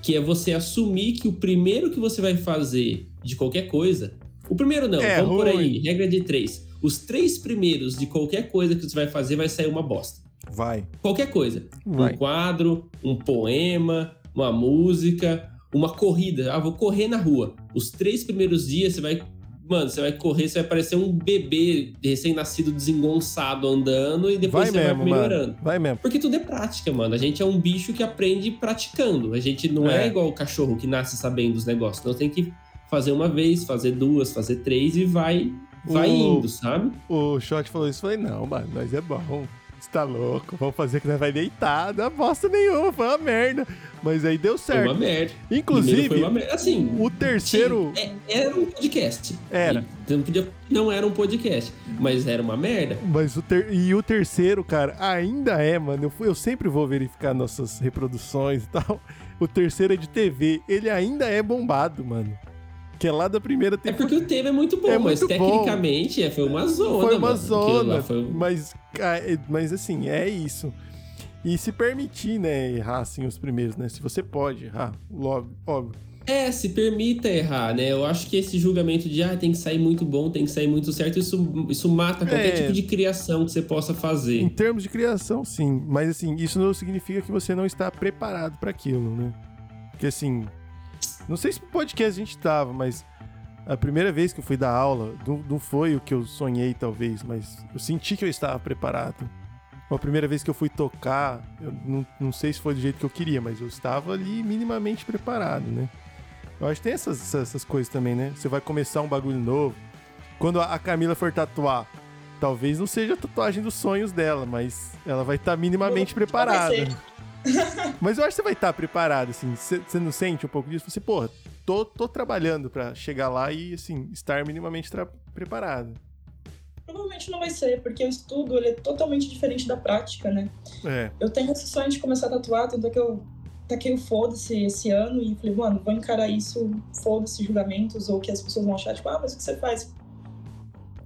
Que é você assumir que o primeiro que você vai fazer de qualquer coisa. O primeiro não, É vamos por aí, ruim. regra de três. Os três primeiros de qualquer coisa que você vai fazer vai sair uma bosta. Vai. Qualquer coisa. Vai. Um quadro, um poema, uma música, uma corrida. Ah, vou correr na rua. Os três primeiros dias você vai. Mano, você vai correr, você vai parecer um bebê recém-nascido desengonçado andando e depois Vai você mesmo, vai melhorando. mano. Vai mesmo. Porque tudo é prática, mano. A gente é um bicho que aprende praticando. A gente não é, É. igual o cachorro que nasce sabendo os negócios. Então tem que fazer uma vez, fazer duas, fazer três e vai, vai O- indo, sabe? O Shot falou isso, falei, não, mano, nós é bom. Você tá louco, vamos fazer que nós vai deitar, não bosta nenhuma, foi uma merda. Mas aí deu Foi uma certo. merda. Inclusive, foi uma merda. Assim, o terceiro. Sim, é- era um podcast. Era. E Não, podia, não era um podcast, mas era uma merda. Mas o ter... E o terceiro, cara, ainda é, mano. Eu, fui- eu sempre vou verificar nossas reproduções e tal. O terceiro é de TV. Ele ainda é bombado, mano. Que é lá da primeira É temporada. porque o tema é muito bom, É mas muito bom. tecnicamente é, foi uma zona. Foi uma mano. Zona. foi- Mas, ca- é- mas assim, é isso. E se permitir, né, errar assim os primeiros, né? Se você pode errar, logo, óbvio. É, se permita errar, né? Eu acho que esse julgamento de ah, tem que sair muito bom, tem que sair muito certo, isso, isso mata qualquer É. tipo de criação que você possa Em fazer. termos de criação, sim. Mas assim, isso não significa que você não está preparado para aquilo, né? Porque assim, não sei se no podcast a gente tava, mas a primeira vez que eu fui dar aula, não, não foi o que eu sonhei, talvez, mas eu senti que eu estava preparado. A primeira vez que eu fui tocar, eu não, não sei se foi do jeito que eu queria, mas eu estava ali minimamente preparado, né? Eu acho que tem essas, essas, essas coisas também, né? Você vai começar um bagulho novo. Quando a Camila for tatuar, talvez não seja a tatuagem dos sonhos dela, mas ela vai estar minimamente Vai preparada. Mas eu acho que você vai estar preparado, assim. Você não sente um pouco disso? Você, porra, tô, tô trabalhando pra chegar lá e, assim, estar minimamente preparado. Provavelmente não vai ser, porque o estudo ele é totalmente diferente da prática, né? É. Eu tenho esse sonho de começar a tatuar, tanto é que eu taquei o foda-se esse ano e falei, mano, vou encarar isso, foda-se julgamentos, ou que as pessoas vão achar, tipo, ah, mas o que você faz?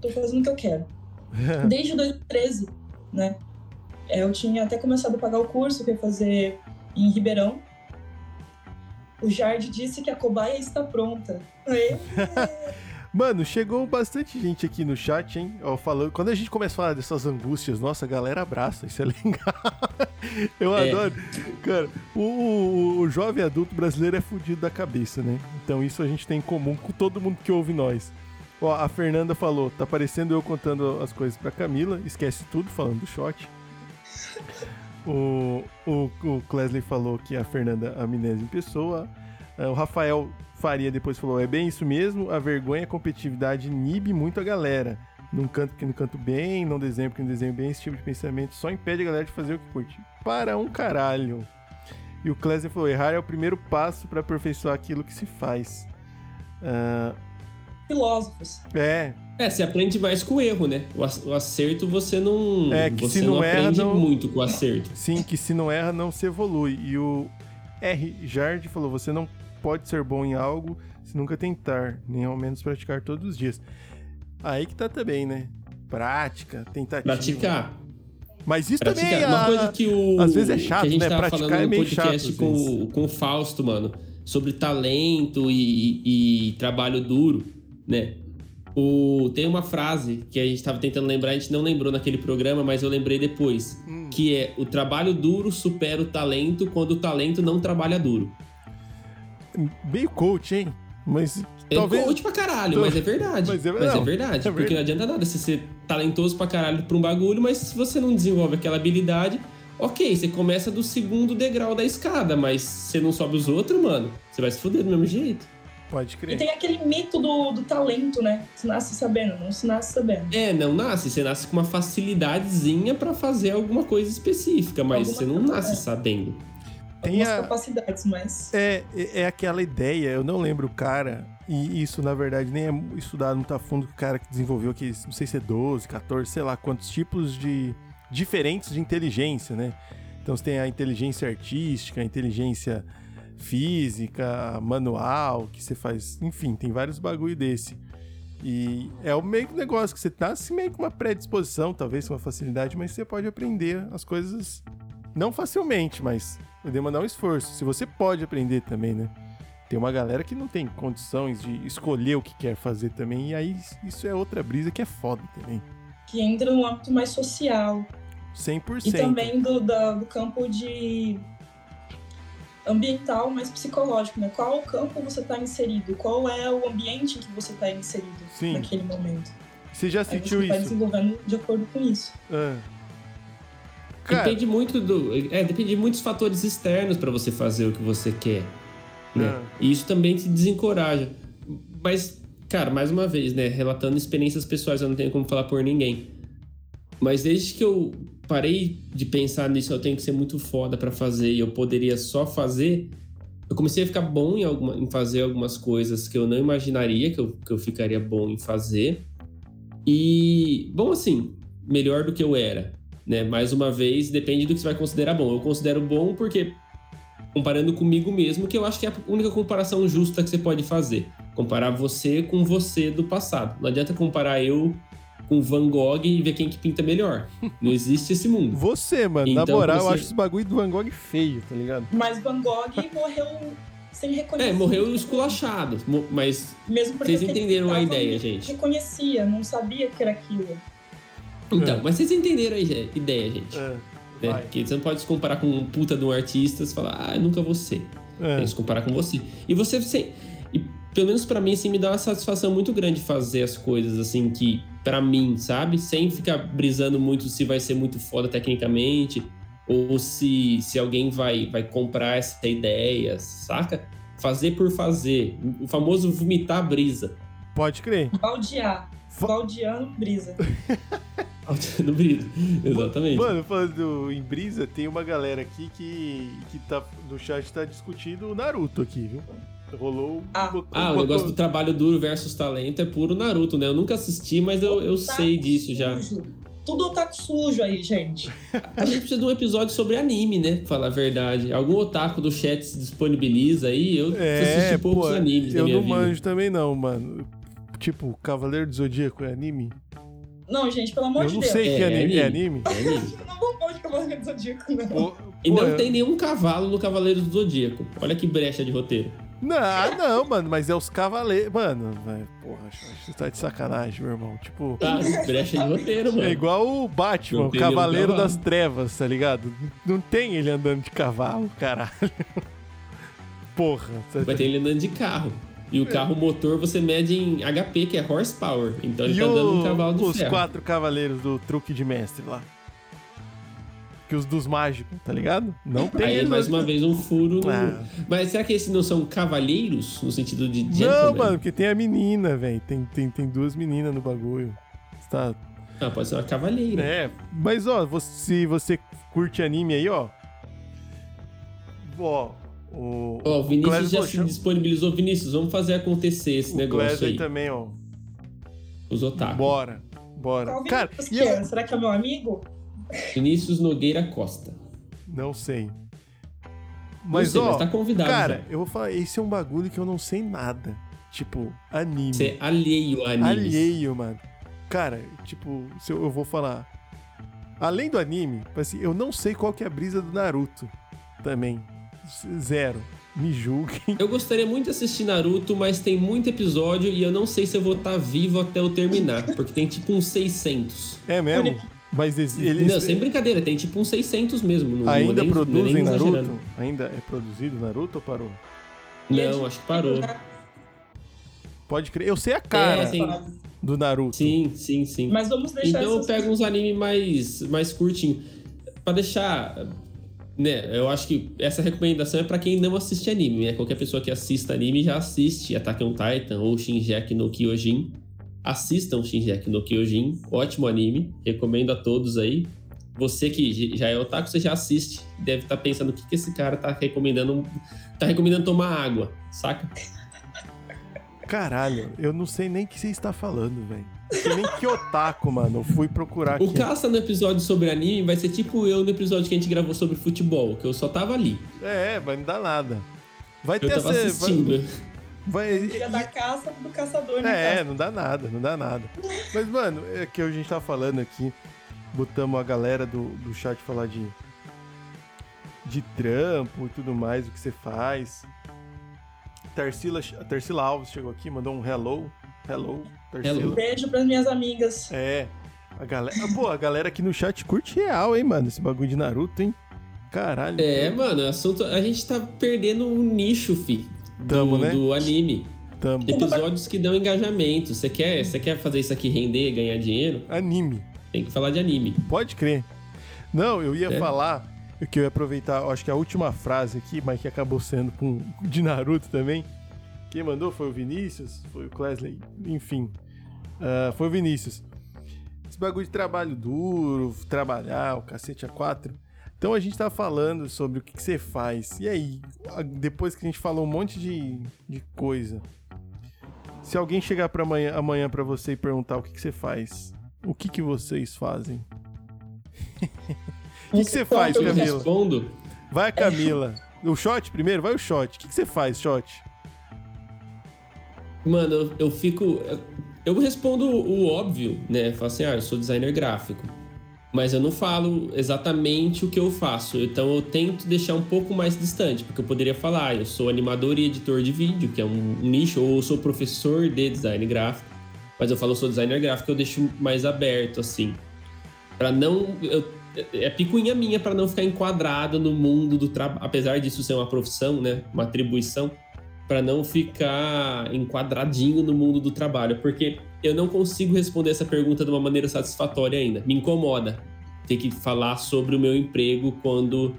Tô fazendo o que eu quero. Desde 2013, né? É, Eu tinha até começado a pagar o curso que eu ia fazer em Ribeirão. O Jard disse que a cobaia está pronta. Aí, Mano, chegou bastante gente aqui no chat, hein? Ó, falando. Quando a gente começa a falar dessas angústias, nossa, a galera abraça, isso é legal. Eu É. adoro. Cara, o, o- o jovem adulto brasileiro é fudido da cabeça, né? Então isso a gente tem em comum com todo mundo que ouve nós. Ó, a Fernanda falou, tá parecendo eu contando as coisas pra Camila, esquece tudo falando do shot. O, o, o Klesley falou que a Fernanda é amnésia em pessoa. Ah, O Rafael Faria depois falou: é bem isso mesmo, a vergonha e a competitividade inibe muito a galera. Não canto porque não canto bem, não desenho porque não desenho bem, esse tipo de pensamento só impede a galera de fazer o que curte. Para um caralho. E o Klesley falou: errar é o primeiro passo para aperfeiçoar aquilo que se faz. Ah, filósofos. é, É, você aprende mais com o erro, né? O ac- o acerto você não. É, que você se não erra, aprende não- muito com o acerto. sim, que se não erra, não se evolui. E o R. Jard falou: você não pode ser bom em algo se nunca tentar, nem ao menos praticar todos os dias. Aí que tá também, né? Prática, tentativa. Praticar. Mas isso também Praticar. é Uma a- coisa que o. às vezes é chato, né? Praticar é meio podcast chato, com, com o Fausto, mano, sobre talento e, e trabalho duro, né? O, tem uma frase que a gente tava tentando lembrar, a gente não lembrou naquele programa, mas eu lembrei depois. Hum. Que é o trabalho duro supera o talento quando o talento não trabalha duro. meio coach, hein? Mas É talvez. coach pra caralho, mas é verdade. Mas é- Mas é verdade. é porque não adianta nada você ser talentoso pra caralho pra um bagulho, mas se você não desenvolve aquela habilidade, ok, você começa do segundo degrau da escada, mas você não sobe os outros, mano, você vai se fuder do mesmo jeito. Pode E crer. tem aquele mito do, do talento, né? Se nasce sabendo, não se nasce sabendo. É, não nasce, você nasce com uma facilidadezinha pra fazer alguma coisa específica, mas Alguma você não coisa, nasce é. sabendo. Tem Algumas a- capacidades, mas. É, é é aquela ideia, eu não lembro o cara, e isso na verdade nem é estudado muito a fundo, que o cara que desenvolveu aqui, não sei se é 12, 14, sei lá quantos tipos de diferentes de inteligência, né? Então você tem a inteligência artística, a inteligência física, manual, que você faz, enfim, tem vários bagulho desse. E é o meio que negócio que você nasce meio com uma predisposição, talvez com uma facilidade, mas você pode aprender as coisas não facilmente, mas vai demandar um esforço. Se você pode aprender também, né? Tem uma galera que não tem condições de escolher o que quer fazer também, e aí isso é outra brisa que é foda também. Que entra no âmbito mais social. 100%. E também do, da- do campo de ambiental, mas psicológico, né? Qual campo você está inserido? Qual é o ambiente em que você está inserido Sim. naquele momento? Você já sentiu você vai isso? desenvolvendo de acordo com isso. Ah. Cara, Depende muito do. É, depende de muitos fatores externos pra você fazer o que você quer. Né? Ah. E isso também te desencoraja. Mas, cara, mais uma vez, né? Relatando experiências pessoais, eu não tenho como falar por ninguém. Mas desde que eu parei de pensar nisso, eu tenho que ser muito foda pra fazer e eu poderia só fazer. Eu comecei a ficar bom em, alguma, em fazer algumas coisas que eu não imaginaria que eu, que eu ficaria bom em fazer. E, bom, assim, melhor do que eu era. Né? Mais uma vez, depende do que você vai considerar bom. Eu considero bom porque, comparando comigo mesmo, que eu acho que é a única comparação justa que você pode fazer. Comparar você com você do passado. Não adianta comparar eu com Van Gogh e ver quem que pinta melhor. Não existe esse mundo. você, mano, na Então, moral, eu você- acho esse bagulho do Van Gogh feio, tá ligado? Mas Van Gogh morreu sem reconhecer. É, morreu esculachado, mas Mesmo porque Vocês entenderam a ideia, gente? reconhecia, não sabia que era aquilo. Então, É. mas vocês entenderam a ide- ideia, gente. É. né? vai. Que você não pode se comparar com um puta de um artista e falar, ah, eu nunca vou ser. É. Tem que se comparar com você. E você, você e pelo menos pra mim, assim, me dá uma satisfação muito grande fazer as coisas, assim, que pra mim, sabe? Sem ficar brisando muito se vai ser muito foda tecnicamente ou se, se alguém vai, vai comprar essa ideia, saca? Fazer por fazer. O famoso vomitar a brisa. Pode crer. Baldear. Baldeando brisa. no brisa. Exatamente. Mano, falando em brisa, tem uma galera aqui que, que tá no chat tá discutindo o Naruto aqui, viu? Rolou. Ah. botou- Ah, o negócio do trabalho duro versus talento é puro Naruto, né? Eu nunca assisti, mas eu, eu Otaku sei disso já. Tudo otaku sujo aí, gente. A gente precisa de um episódio sobre anime, né? Pra falar a verdade. Algum otaku do chat se disponibiliza aí. Eu É, assisti poucos pô, animes na eu minha não vida. manjo também não, mano. Tipo, Cavaleiro do Zodíaco é anime? Não, gente, pelo amor eu de não Deus. sei que É, anime. é É anime. anime? É anime. Eu não vou falar de Cavaleiro do Zodíaco, não. Pô, E pô, não eu- tem nenhum cavalo no Cavaleiro do Zodíaco. Olha que brecha de roteiro. Não, não, mano, mas é os cavaleiros. Mano, porra, você tá de sacanagem, meu irmão. Tipo, Tá? Brecha de roteiro, mano. é igual o Batman, o Cavaleiro das Trevas, tá ligado? Não tem ele andando de cavalo, caralho. Porra. Vai ter ele andando de carro. E o carro motor você mede em HP, que é horsepower. Então ele E tá dando um cavalo de os ferro. quatro cavaleiros do truque de mestre lá? Que os dos mágicos, tá ligado? Não tem Aí, mais não. uma vez, um furo no... Ah. Mas será que esses não são cavalheiros, no sentido de Não, gentleman? mano, porque tem a menina, velho. Tem, tem, tem duas meninas no bagulho. Você Tá, Ah, pode ser uma cavaleira. É, mas ó, você- se você curte anime aí, ó. Ó, o. Ó, o Vinícius Clésio já falou, se disponibilizou. Vinícius, vamos fazer acontecer esse o negócio Clésio aí também, ó. Os otaku. Bora, bora. Qual Cara, eu... Será que é meu amigo? Vinícius Nogueira Costa. Não sei. Não Mas, sei, ó, mas tá convidado. cara, já. eu vou falar, esse é um bagulho que eu não sei nada. Tipo, anime. Você é alheio a animes. Alheio, mano. Cara, tipo, se eu, eu vou falar. Além do anime, assim, eu não sei qual que é a brisa do Naruto. Também. Zero. Me julguem. Eu gostaria muito de assistir Naruto, mas tem muito episódio e eu não sei se eu vou estar vivo até eu terminar. Porque tem tipo uns 600. É mesmo? Mas eles, Não, sem brincadeira, tem tipo uns 600 mesmo. Não, ainda é nem- é produzem nem Naruto? exagerando. Ainda é produzido Naruto ou parou? Não, acho que parou. Pode crer. Eu sei a cara É, sim. do Naruto. Sim, sim, sim. Mas vamos deixar Então eu essas pego uns animes mais, mais curtinhos. Pra deixar. Né, eu acho que essa recomendação é pra quem não assiste anime, né? Qualquer pessoa que assista anime já assiste Attack on Titan ou Shinjeki no Kyojin. Assistam Shinjeki no Kyojin, ótimo anime, recomendo a todos aí. Você que já é otaku, você já assiste, deve estar pensando o que, que esse cara tá recomendando. Tá recomendando tomar água, saca? Caralho, eu não sei nem o que você está falando, velho. Não sei nem que otaku, mano. Eu fui procurar O aqui. Caça no episódio sobre anime vai ser tipo eu no episódio que a gente gravou sobre futebol, que eu só tava ali. É, vai me dar nada. Vai Eu ter tava essa. assistindo. Vai, vai- Dia da caça do caçador, né? É, não dá nada, não dá nada. Mas, mano, é que a gente tá falando aqui, botamos a galera do, do chat falar de. de trampo e tudo mais, o que você faz. Tarsila, a Tarsila Alves chegou aqui, mandou um hello. Hello, Tarsila. Hello. Beijo pras minhas amigas. É. A galera. Pô, a galera aqui no chat curte real, hein, mano? Esse bagulho de Naruto, hein? Caralho. É, mano, assunto. A gente tá perdendo um nicho, fi. Do, Tamo, né? do anime. Tamo. Episódios que dão engajamento. Você quer, você quer fazer isso aqui render, ganhar dinheiro? Anime. Tem que falar de anime. Pode crer. Não, eu ia É. falar que eu ia aproveitar, acho que a última frase aqui, mas que acabou sendo com de Naruto também. Quem mandou foi o Vinícius, foi o Klesley, enfim. Ah, foi o Vinícius. Esse bagulho de trabalho duro, trabalhar, o cacete a quatro. Então a gente tá falando sobre o que, que você faz. E aí, depois que a gente falou um monte de, de coisa, se alguém chegar para amanhã, amanhã para você e perguntar o que, que você faz, o que, que vocês fazem? O que, que você faz, Pronto, Eu Camila? respondo. Vai, Camila. O shot primeiro? Vai o shot. O que, que você faz, shot? Mano, eu, eu fico. Eu respondo o óbvio, né? Falo assim, ah, eu sou designer gráfico. Mas eu não falo exatamente o que eu faço. Então eu tento deixar um pouco mais distante, porque eu poderia falar, ah, eu sou animador e editor de vídeo, que é um, nicho, ou eu sou professor de design gráfico. Mas eu falo, eu sou designer gráfico, eu deixo mais aberto, assim. Pra não. eu- é picuinha minha pra não ficar enquadrado no mundo do trabalho. Apesar disso ser uma profissão, né? Uma atribuição para não ficar enquadradinho no mundo do trabalho, porque eu não consigo responder essa pergunta de uma maneira satisfatória ainda. Me incomoda ter que falar sobre o meu emprego quando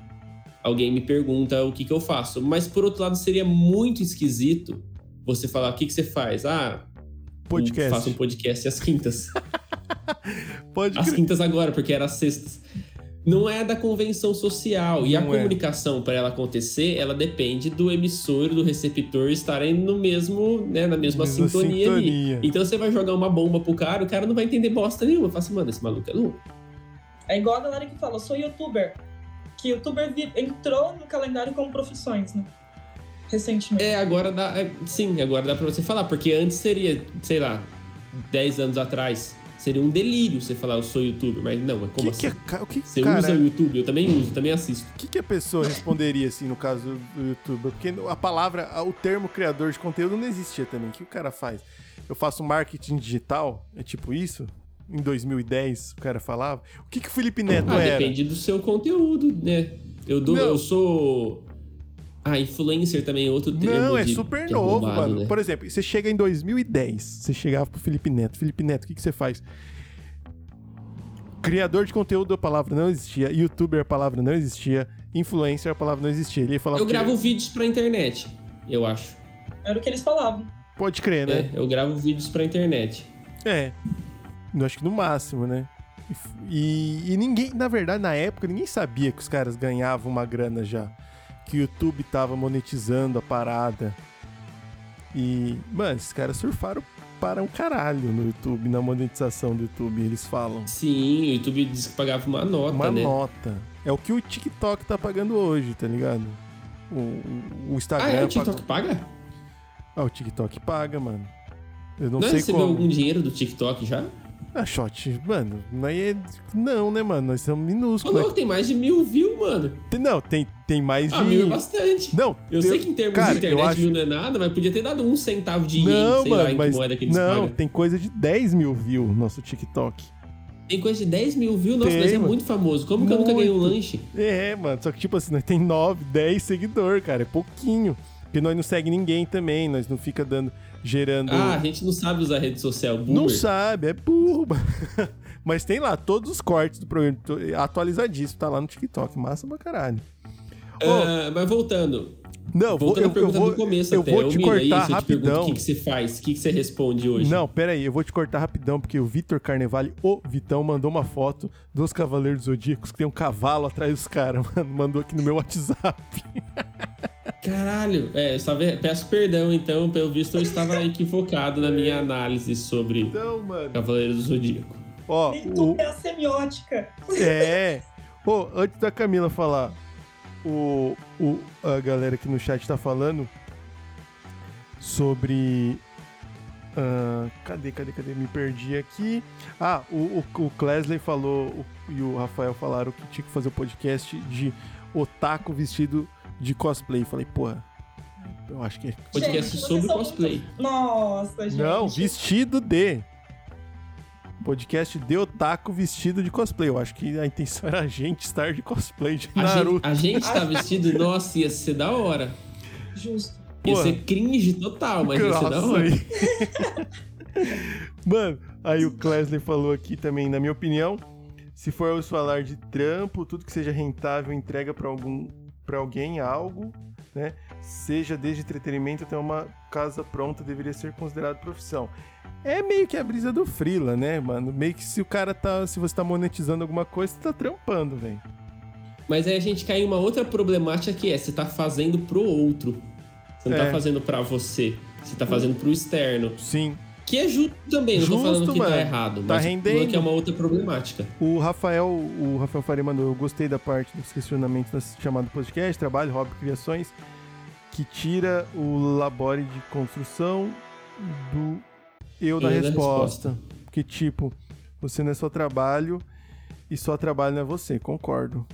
alguém me pergunta o que, que eu faço. Mas por outro lado, seria muito esquisito você falar o que, que você faz. Ah, Podcast. faço um podcast às quintas. Pode Às crer. quintas agora, porque era às sextas. Não é da convenção social. E a Não é. comunicação, para ela acontecer, ela depende do emissor e do receptor estarem no mesmo, né, na mesma, Mesma sintonia, ali. sintonia. Então você vai jogar uma bomba pro cara, o cara não vai entender bosta nenhuma. Fala assim, mano, esse maluco é louco. É igual a galera que fala, eu sou youtuber. Que youtuber entrou no calendário como profissões, né? Recentemente. É, agora dá. é, sim, agora dá pra você falar, porque antes seria, sei lá, 10 anos atrás, seria um delírio você falar eu sou youtuber, mas não, é O como que, que assim? é, ca- o que, Você cara, usa o YouTube, eu também uso, também assisto. o que, que a pessoa responderia assim no caso do youtuber? Porque a palavra, o termo criador de conteúdo não existia também. O que o cara faz? Eu faço marketing digital? É tipo isso? Em 2010 o cara falava. O que, que o Felipe Neto Ah, era? depende do seu conteúdo, né? Eu, dou, eu sou. Ah, influencer também é outro termo. Não, é de- super que é novo, roubado, mano. né? Por exemplo, você chega em 2010, você chegava pro Felipe Neto. Felipe Neto, o que, que você faz? Criador de conteúdo, a palavra não existia. Youtuber, a palavra não existia. Influencer, a palavra não existia. Ele falar Eu que- gravo vídeos pra internet, eu acho. Era o que eles falavam. Pode crer, né? É, eu gravo vídeos pra internet. É. Eu acho que no máximo, né? E, e ninguém, na verdade, na época, ninguém sabia que os caras ganhavam uma grana já. Que o YouTube tava monetizando a parada. E, mano, esses caras surfaram para um caralho no YouTube, na monetização do YouTube, eles falam. Sim, o YouTube disse que pagava uma nota, Uma né? nota. É o que o TikTok tá pagando hoje, tá ligado? O, o- Instagram. Ah, é? O paga- TikTok paga? Ah, o TikTok paga, mano. Eu não, Não, sei recebeu como. algum dinheiro do TikTok já? Ah, shot, mano, nós é... Não, né, mano? Nós somos Ô, minúsculos. louco, tem mais de mil views, mano. Tem- Não, tem, tem mais Ah, de. mil é bastante. Não, Eu tem- sei que em termos cara, de internet acho- mil não é nada, mas podia ter dado um centavo de ien, Não, sei lá, mano, em que mas. moeda que eles Não, pagam. tem coisa de 10 mil views no nosso TikTok. Tem coisa de 10 mil views, nossa, Tem, mas é mano. muito famoso. Como que eu nunca ganhei um Muito. lanche? É, mano, só que tipo assim, nós tem 9, 10 seguidores, cara, é pouquinho. Porque nós não segue ninguém também, nós não fica dando. Gerando. Ah, a gente não sabe usar rede social, boomer. Não sabe, é burro. Mas tem lá todos os cortes do programa atualizadíssimo, tá lá no TikTok. Massa pra caralho. Uh, mas voltando. Não, voltando eu, eu vou, do começo eu até. vou te Ô, cortar é isso, rapidão. o que, que você faz? O que, que você responde hoje? Não, pera aí, eu vou te cortar rapidão, porque o Vitor Carnevale, o Vitão, mandou uma foto dos Cavaleiros Zodíacos, que tem um cavalo atrás dos caras, mano. Mandou aqui no meu WhatsApp. Caralho, é, eu estava, peço perdão então, pelo visto eu estava equivocado na minha análise sobre Então, mano. Cavaleiros do Zodíaco. Ó, Nem o, é a semiótica. É. Pô, antes da Camila falar, o, o, a galera aqui no chat tá falando sobre. ah, cadê, cadê, cadê? Me perdi aqui. Ah, o, o, o Klesley falou o- e o Rafael falaram que tinha que fazer o podcast de otaku vestido de cosplay. Falei, porra, eu acho que é. Podcast Gente, sobre vocês são cosplay. muito- Nossa, gente. Não, vestido de. Podcast de otaku vestido de cosplay. Eu acho que a intenção era a gente estar de cosplay de A gente, Naruto. a gente tá vestido, nossa, ia ser da hora. Justo. Ia Porra. ser cringe total, mas ia ser da hora. aí. Mano, aí o Klesley falou aqui também, na minha opinião, se for falar de trampo, tudo que seja rentável entrega pra algum para alguém algo, né? Seja desde entretenimento até uma casa pronta deveria ser considerado profissão. É meio que a brisa do frila, né, mano? Meio que se o cara tá, se você tá monetizando alguma coisa, você tá trampando, velho. Mas aí a gente cai em uma outra problemática que é, você tá fazendo pro outro. Você não É. tá fazendo pra você. Você tá fazendo pro externo. Sim. Que é justo também, não tô Justo, falando que mano. tá errado. Tá mas rendendo. que é uma outra problemática. O Rafael, o Rafael Faria mandou, eu gostei da parte dos questionamentos da chamado podcast, trabalho, hobby, criações, que tira o labore de construção do eu da Eu da resposta. resposta. Porque, tipo, você não é só trabalho e só trabalho não é você, concordo.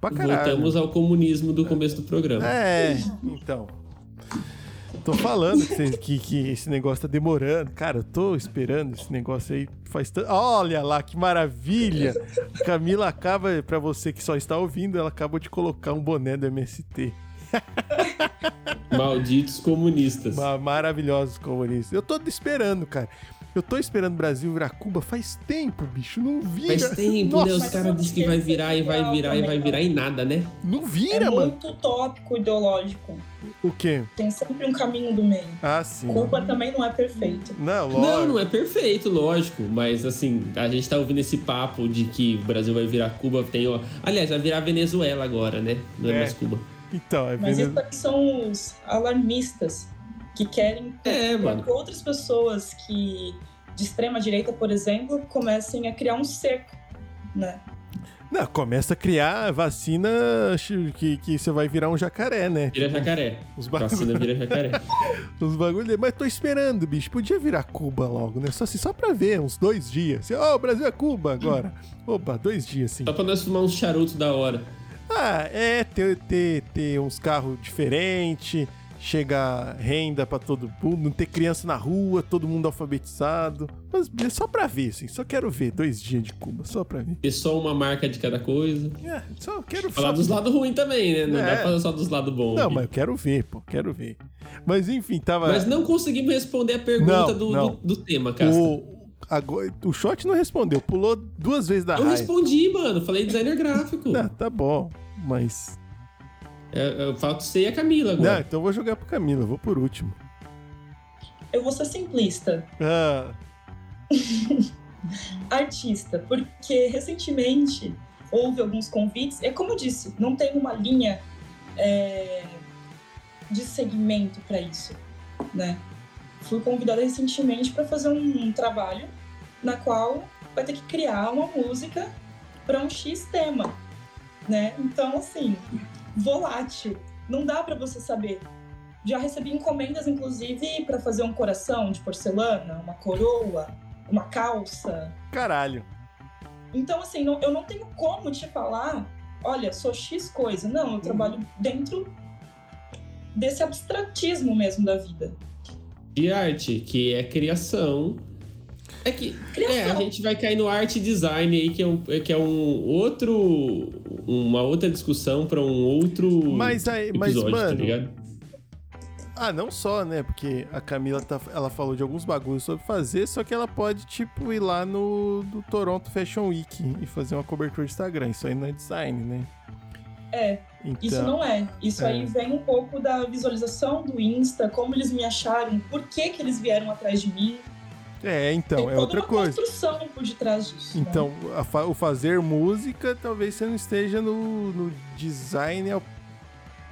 Pra caralho. Voltamos ao comunismo do começo do programa. É, então. Tô falando que, que- que esse negócio tá demorando. Cara, eu tô esperando esse negócio aí faz tanto. Olha lá, que maravilha! Camila acaba, pra você que só está ouvindo, ela acabou de colocar um boné do MST. Malditos comunistas. Ma- Maravilhosos comunistas. Eu tô esperando, cara. Eu tô esperando o Brasil virar Cuba faz tempo, bicho. Não vira. Faz tempo, Nossa, né? Os caras dizem que vai virar e vai virar e vai virar em nada, né? Não É vira, mano. muito utópico ideológico. O quê? Tem sempre um caminho do meio. Ah, sim. Cuba também não é perfeito. Não, lógico. Não, não é perfeito, lógico. Mas assim, a gente tá ouvindo esse papo de que o Brasil vai virar Cuba. Tem, ó... Aliás, vai virar Venezuela agora, né? Não é, É. mais Cuba. Então, é Mas Venezuela. esses são os alarmistas que querem É, mano. que outras pessoas que de extrema direita, por exemplo, comecem a criar um cerco, né? Não, começa a criar vacina que, que você vai virar um jacaré, né? Vira jacaré. Os bagulho, Vacina vira jacaré. os bagulho. Mas tô esperando, bicho. Podia virar Cuba logo, né? Só, assim, só pra ver, uns dois dias. Ó, o Brasil é Cuba agora. Opa, dois dias, sim. Só pra nós fumar uns charutos da hora. Ah, é, ter, ter, ter uns carros diferentes, chegar renda pra todo mundo, não ter criança na rua, todo mundo alfabetizado. Mas é só pra ver, assim. Só quero ver dois dias de Cuba, só pra ver. Ter só uma marca de cada coisa. É, só quero Falar só... dos lados ruins também, né? Não É. dá pra falar só dos lados bons. Não, aqui. mas eu quero ver, pô, quero ver. Mas enfim, tava. Mas não conseguimos responder a pergunta Não, do, não. Do, do tema, Casta. O, agora, o shot não respondeu, pulou duas vezes da Eu respondi, mano. Falei designer gráfico. Ah, tá bom, mas. Eu falto você e a Camila Não, agora. então eu vou jogar pro Camila, vou por último. Eu vou ser simplista, Ah, artista, porque recentemente houve alguns convites. É como eu disse, não tem uma linha é, de segmento para isso, né? Fui convidada recentemente para fazer um, um trabalho na qual vai ter que criar uma música para um X tema, né? Então, assim, volátil. Não dá para você saber. Já recebi encomendas, inclusive, para fazer um coração de porcelana, uma coroa, uma calça. caralho. Então, assim, não- eu não tenho como te falar, olha, sou X coisa. Não, eu trabalho dentro desse abstratismo mesmo da vida. De arte, que é criação. É que é, a gente vai cair no arte e design aí, que é um, que é um outro. Uma outra discussão pra um outro Mas aí, mas, episódio, tá mano, ligado? Ah, não só, né? Porque a Camila tá, ela falou de alguns bagulhos sobre fazer, só que ela pode, tipo, ir lá no, no Toronto Fashion Week e fazer uma cobertura de Instagram. Isso aí não é design, né? É, Então, isso não é. Isso é. aí vem um pouco da visualização do Insta, como eles me acharam, por que, que eles vieram atrás de mim. É, então, Tem é toda outra uma coisa. construção por detrás disso. né? Então, a fa- o fazer música, talvez você não esteja no, no design ao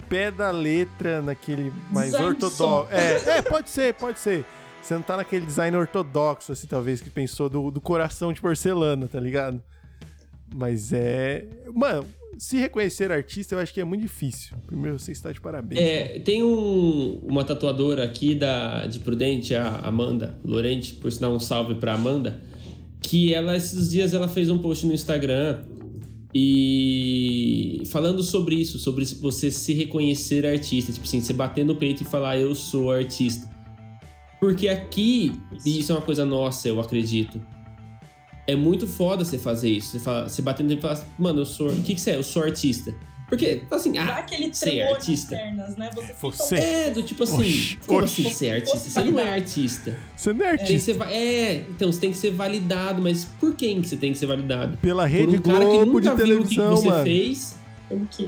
pé da letra, naquele mais ortodoxo. É, é, pode ser, pode ser. Você não tá naquele design ortodoxo, assim, talvez, que pensou do, do coração de porcelana, tá ligado? Mas é. Mano, se reconhecer artista, eu acho que é muito difícil. Primeiro, você está de parabéns. É, tem um- uma tatuadora aqui da, de Prudente, a Amanda Lorente, por sinal um salve pra Amanda, que ela, esses dias, ela fez um post no Instagram e falando sobre isso, sobre você se reconhecer artista, tipo assim, você bater no peito e falar eu sou artista. Porque aqui, e isso é uma coisa nossa, eu acredito, é muito foda você fazer isso. Você, fala, você bater no peito e falar, mano, eu sou. O que, que você é? Eu sou artista. Porque, assim, Dá ah, aquele ser tremor nas artista. pernas, né? Você, Você. é, do tipo assim, Oxi, como oxi. assim ser artista? Você não é artista. Você não é Tem que artista. ser, é, então você tem que ser validado, mas por quem que você tem que ser validado? Pela Rede um cara que Globo de nunca viu o que que televisão, você mano. fez,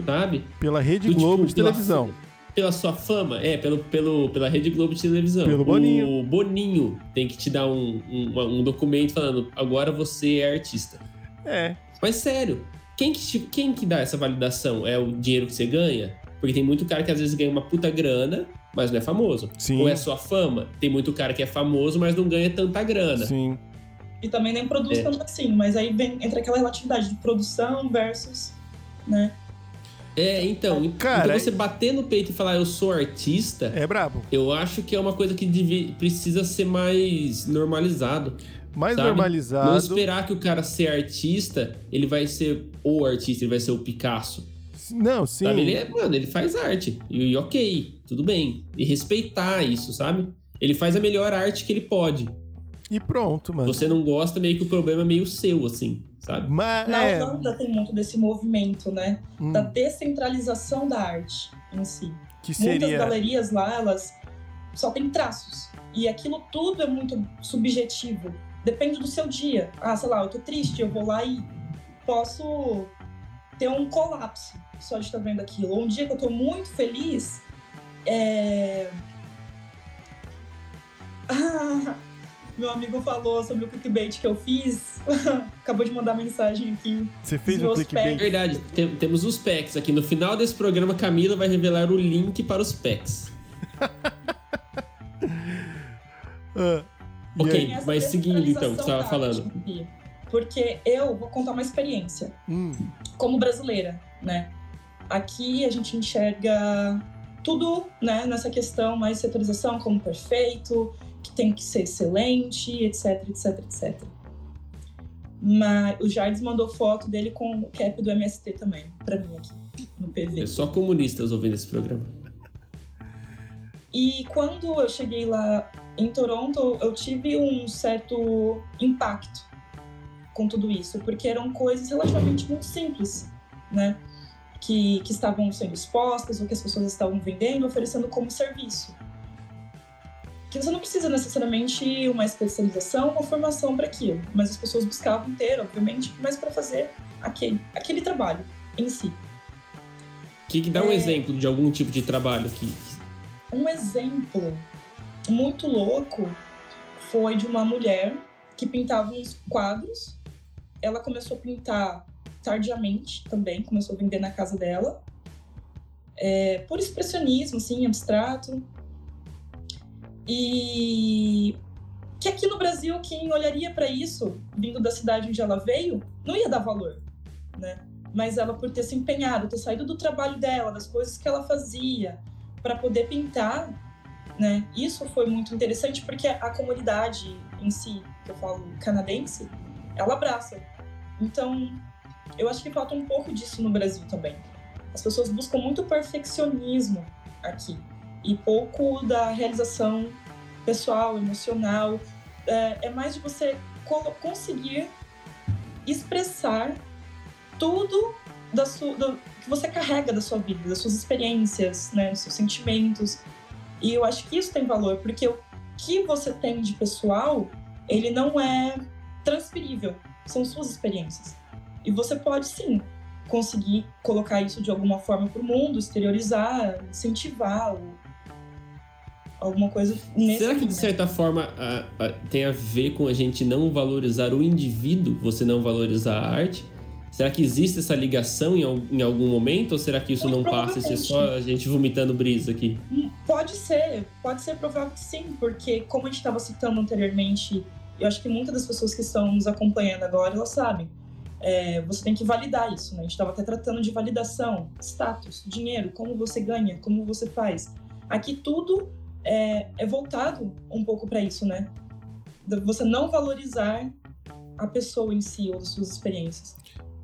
sabe? Pela Rede Do tipo, Globo de pela- televisão. Pela sua fama, é, pelo, pelo, pela Rede Globo de televisão. Pelo Boninho. O Boninho tem que te dar um, um, um documento falando, agora você é artista. É. Mas sério, quem que, quem que dá essa validação? É o dinheiro que você ganha? Porque tem muito cara que às vezes ganha uma puta grana, mas não é famoso. Sim. Ou é só fama? Tem muito cara que é famoso, mas não ganha tanta grana. Sim. E também nem produz É. tanto assim, mas aí vem, entra aquela relatividade de produção versus, né? É, então, Cara, então você bater no peito e falar eu sou artista, É brabo. eu acho que é uma coisa que deve- precisa ser mais normalizado. Mais Sabe? normalizado. Não esperar que o cara ser artista, ele vai ser o artista, ele vai ser o Picasso. Não, sim. Sabe? Ele é, mano, ele faz arte. E, e ok, tudo bem. E respeitar isso, sabe? Ele faz a melhor arte que ele pode. E pronto, mano. Você não gosta, meio que o problema é meio seu, assim, sabe? Mas, Na é, Holanda tem muito desse movimento, né? hum, Da descentralização da arte em si. que Muitas seria. galerias lá, elas só têm traços. E aquilo tudo é muito subjetivo. Depende do seu dia. Ah, sei lá, eu tô triste, eu vou lá e posso ter um colapso só de estar vendo aquilo. Ou um dia que eu tô muito feliz, é... Ah, meu amigo falou sobre o clickbait que eu fiz. Acabou de mandar mensagem aqui. Você fez um É clickbait. verdade, tem- temos os packs aqui. No final desse programa, Camila vai revelar o link para os packs. Ah, e Ok. mas seguindo, então, o que você tava descentralização falando. Porque eu vou contar uma experiência. Hum, como brasileira, né? Aqui a gente enxerga tudo, né, nessa questão mais setorização como perfeito, que tem que ser excelente, etc, etc, etc. Mas o Jardim mandou foto dele com o cap do MST também, pra mim aqui, no PV. É só comunistas ouvindo esse programa. E quando eu cheguei lá em Toronto, eu tive um certo impacto com tudo isso, porque eram coisas relativamente muito simples, né? Que, que estavam sendo expostas, ou que as pessoas estavam vendendo, oferecendo como serviço. Que você não precisa necessariamente uma especialização, uma formação para aquilo, mas as pessoas buscavam ter, obviamente, mas para fazer aquele, aquele trabalho em si. Que, que dá um É. exemplo de algum tipo de trabalho que. Um exemplo muito louco foi de uma mulher que pintava uns quadros. Ela começou a pintar tardiamente também, começou a vender na casa dela. É, por expressionismo, assim, abstrato. E que aqui no Brasil, quem olharia para isso, vindo da cidade onde ela veio, não ia dar valor, né? Mas ela, por ter se empenhado, ter saído do trabalho dela, das coisas que ela fazia, para poder pintar, né? Isso foi muito interessante porque a comunidade em si, que eu falo canadense, ela abraça. Então, eu acho que falta um pouco disso no Brasil também. As pessoas buscam muito perfeccionismo aqui e pouco da realização pessoal, emocional. É, é mais de você co- conseguir expressar tudo da sua, do, que você carrega da sua vida, das suas experiências, né, dos seus sentimentos. E eu acho que isso tem valor, porque o que você tem de pessoal, ele não é transferível, são suas experiências. E você pode sim conseguir colocar isso de alguma forma para o mundo, exteriorizar, incentivar, alguma coisa nesse Será que de certa forma a, a, tem a ver com a gente não valorizar o indivíduo, você não valorizar a arte? Será que existe essa ligação em, em algum momento ou será que isso Muito não passa? Isso é só a gente vomitando brisa aqui? Pode ser, pode ser provável que sim, porque como a gente estava citando anteriormente, eu acho que muitas das pessoas que estão nos acompanhando agora, elas sabem. É, você tem que validar isso, né? A gente estava até tratando de validação, status, dinheiro, como você ganha, como você faz. Aqui tudo é, é voltado um pouco para isso, né? Você não valorizar a pessoa em si ou as suas experiências.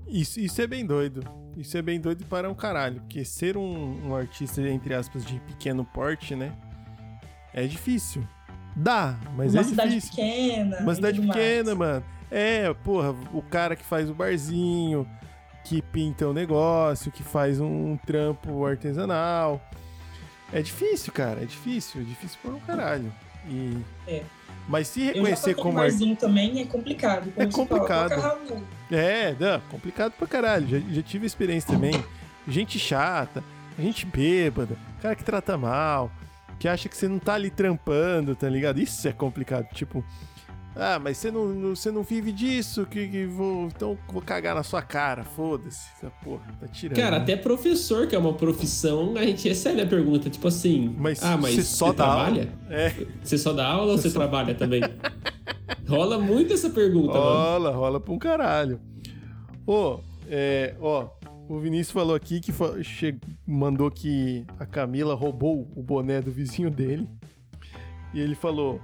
Isso, isso é bem doido. Isso é bem doido para um caralho. Porque ser um, um artista, entre aspas, de pequeno porte, né? É difícil. Dá, mas Uma é cidade difícil. pequena. Uma cidade pequena, mais. mano. É, porra, o cara que faz o barzinho, que pinta o um negócio, que faz um trampo artesanal. É difícil, cara, é difícil, é difícil por um caralho. E... É. Mas se reconhecer eu como artista também é complicado. É complicado. é, não, complicado pra caralho. Já, já tive experiência também. Gente chata, gente bêbada, cara que trata mal, que acha que você não tá ali trampando, tá ligado? Isso é complicado. Tipo, ah, mas você não, não, você não vive disso, que, que vou. Então vou cagar na sua cara, foda-se. Essa porra, tá tirando. Cara, até professor, que é uma profissão, a gente recebe a pergunta, tipo assim. Mas, ah, mas você só você dá trabalha? Aula? É. Você só dá aula ou você só... trabalha também? rola muito essa pergunta, rola, mano. Rola pra um caralho. Ô, é, ó, o Vinícius falou aqui que mandou que a Camila roubou o boné do vizinho dele. E ele falou: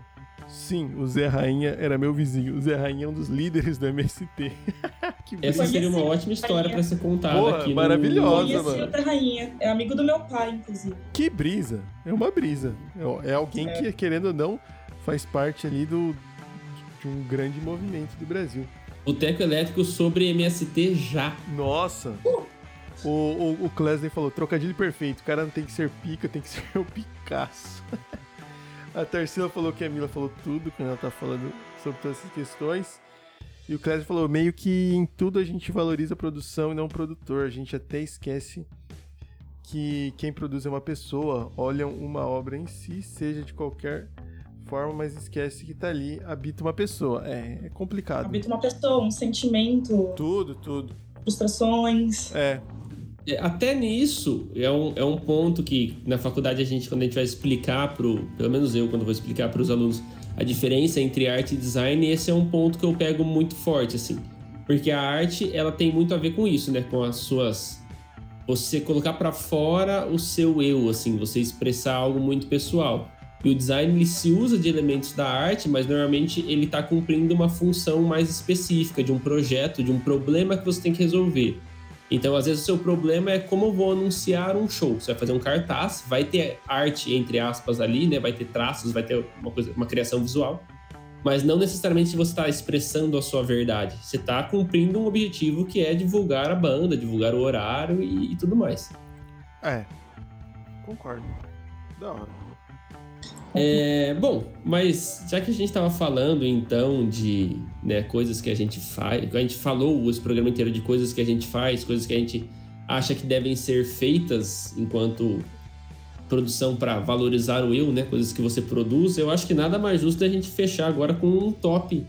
Sim, o Zé Rainha era meu vizinho. O Zé Rainha é um dos líderes do MST. Essa seria uma ótima história para ser contada aqui. Maravilhosa, no... mano. O Rainha é amigo do meu pai, inclusive. Que brisa. É uma brisa. É, é alguém é. que, querendo ou não, faz parte ali do, de um grande movimento do Brasil. O Teco Elétrico sobre MST já. Nossa. Uh. O, o, o Klesley falou, trocadilho perfeito. O cara não tem que ser pica, tem que ser o Picasso. A Tarsila falou que a Mila falou tudo quando ela tá falando sobre todas essas questões. E o Clésio falou, meio que em tudo a gente valoriza a produção e não o produtor. A gente até esquece que quem produz é uma pessoa, olham uma obra em si, seja de qualquer forma, mas esquece que tá ali, habita uma pessoa. É, é complicado. Habita uma pessoa, um sentimento. Tudo, tudo. Frustrações. É. É, até nisso, é um, é um ponto que na faculdade a gente, quando a gente vai explicar pro, pelo menos eu, quando vou explicar para os alunos, a diferença entre arte e design, esse é um ponto que eu pego muito forte, assim. Porque a arte, ela tem muito a ver com isso, né? Com as suas... Você colocar para fora o seu eu, assim, você expressar algo muito pessoal. E o design, ele se usa de elementos da arte, mas normalmente ele está cumprindo uma função mais específica, de um projeto, de um problema que você tem que resolver. Então, às vezes, o seu problema é como eu vou anunciar um show. Você vai fazer um cartaz, vai ter arte, entre aspas, ali, né? Vai ter traços, vai ter uma, coisa, uma criação visual. Mas não necessariamente você está expressando a sua verdade. Você está cumprindo um objetivo que é divulgar a banda, divulgar o horário e, e tudo mais. É, concordo. Da hora. É, bom, mas já que a gente estava falando então de né, coisas que a gente faz, a gente falou esse programa inteiro de coisas que a gente faz, coisas que a gente acha que devem ser feitas enquanto produção para valorizar o eu, né, coisas que você produz, eu acho que nada mais justo é a gente fechar agora com um top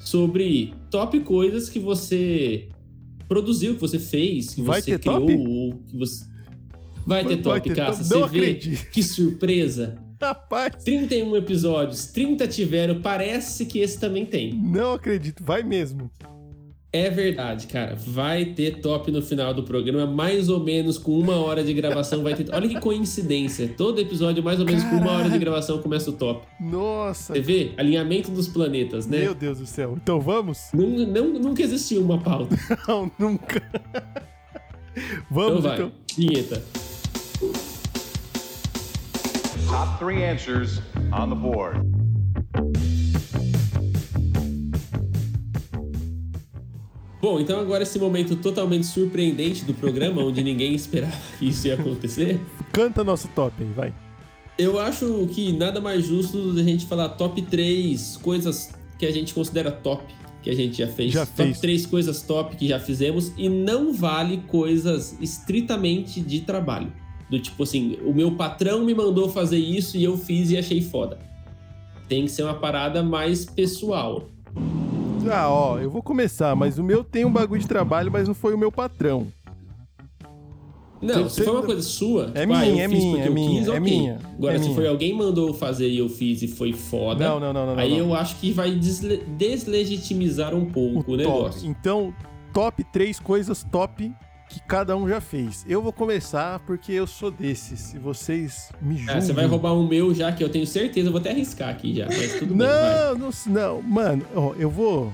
sobre top coisas que você produziu, que você fez, que Vai você criou, top? ou que você Vai ter Vai top, ter Caça. top. Você Não vê acredito. que surpresa. Rapaz, 31 episódios, 30 tiveram, parece que esse também tem. não acredito. Vai mesmo. É verdade, cara. Vai ter top no final do programa, mais ou menos com uma hora de gravação vai ter. Olha que coincidência. Todo episódio, mais ou menos com uma hora de gravação, começa o top. Nossa. Você vê? Alinhamento dos planetas, né? Meu Deus do céu. Então vamos? Nun- não- nunca existiu uma pauta. Não, nunca. Então Vamos vai. então. Vinheta. Top three answers on the board. Bom, então agora esse momento totalmente surpreendente do programa, onde ninguém esperava que isso ia acontecer. Canta nosso top aí, vai. Eu acho que nada mais justo da gente falar top 3 coisas que a gente considera top que a gente já fez. Já top fez. 3 coisas top que já fizemos e não vale coisas estritamente de trabalho. Do tipo assim, o meu patrão me mandou fazer isso e eu fiz e achei foda. Tem que ser uma parada mais pessoal. Ah, ó, eu vou começar, mas o meu tem um bagulho de trabalho, mas não foi o meu patrão. Não, se for uma coisa sua, É tipo, ah, minha, eu é minha, porque é minha, quis, é minha, Agora, é se minha. foi alguém mandou fazer e eu fiz e foi foda, Não, não, não, não, aí não. eu acho que vai desle- deslegitimizar um pouco o, negócio. top. Então, top três coisas top que cada um já fez. Eu vou começar porque eu sou desses. Se vocês me julgam. Ah, você vai roubar um meu já, que eu tenho certeza, eu vou até arriscar aqui já, tudo bem. Não, não, não, mano, ó, eu vou.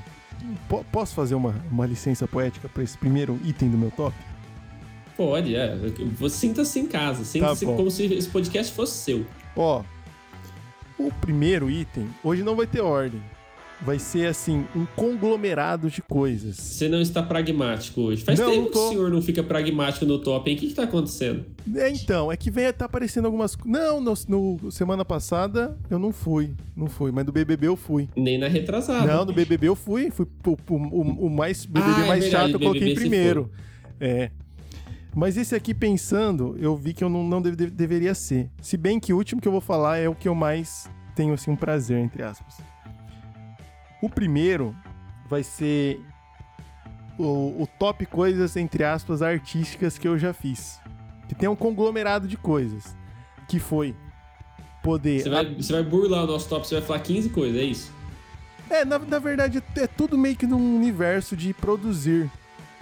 po- posso fazer uma, uma licença poética pra esse primeiro item do meu top? Pode, é. Você sinta-se em casa, sinta-se bom. como se esse podcast fosse seu. Ó, o primeiro item, hoje não vai ter ordem. Vai ser assim, um conglomerado de coisas. Você não está pragmático hoje. Faz Não, tempo não que tô. o senhor não fica pragmático no top, hein? O que, que tá acontecendo? É, então, é que vem tá aparecendo algumas. Não, no, no- semana passada eu não fui, não fui, mas do BBB eu fui. Nem na retrasada. Não, no BBB eu fui, fui pro- o, o mais BBB Ah, é mais verdade, chato eu coloquei primeiro. É. Mas esse aqui pensando, eu vi que eu não, não deve- deveria ser. Se bem que o último que eu vou falar é o que eu mais tenho assim um prazer entre aspas. O primeiro vai ser o, o top coisas entre aspas artísticas que eu já fiz. Que tem um conglomerado de coisas. Que foi poder Você vai, você vai burlar o nosso top, você vai falar 15 coisas, é isso? É, na, na verdade, é tudo meio que num universo de produzir.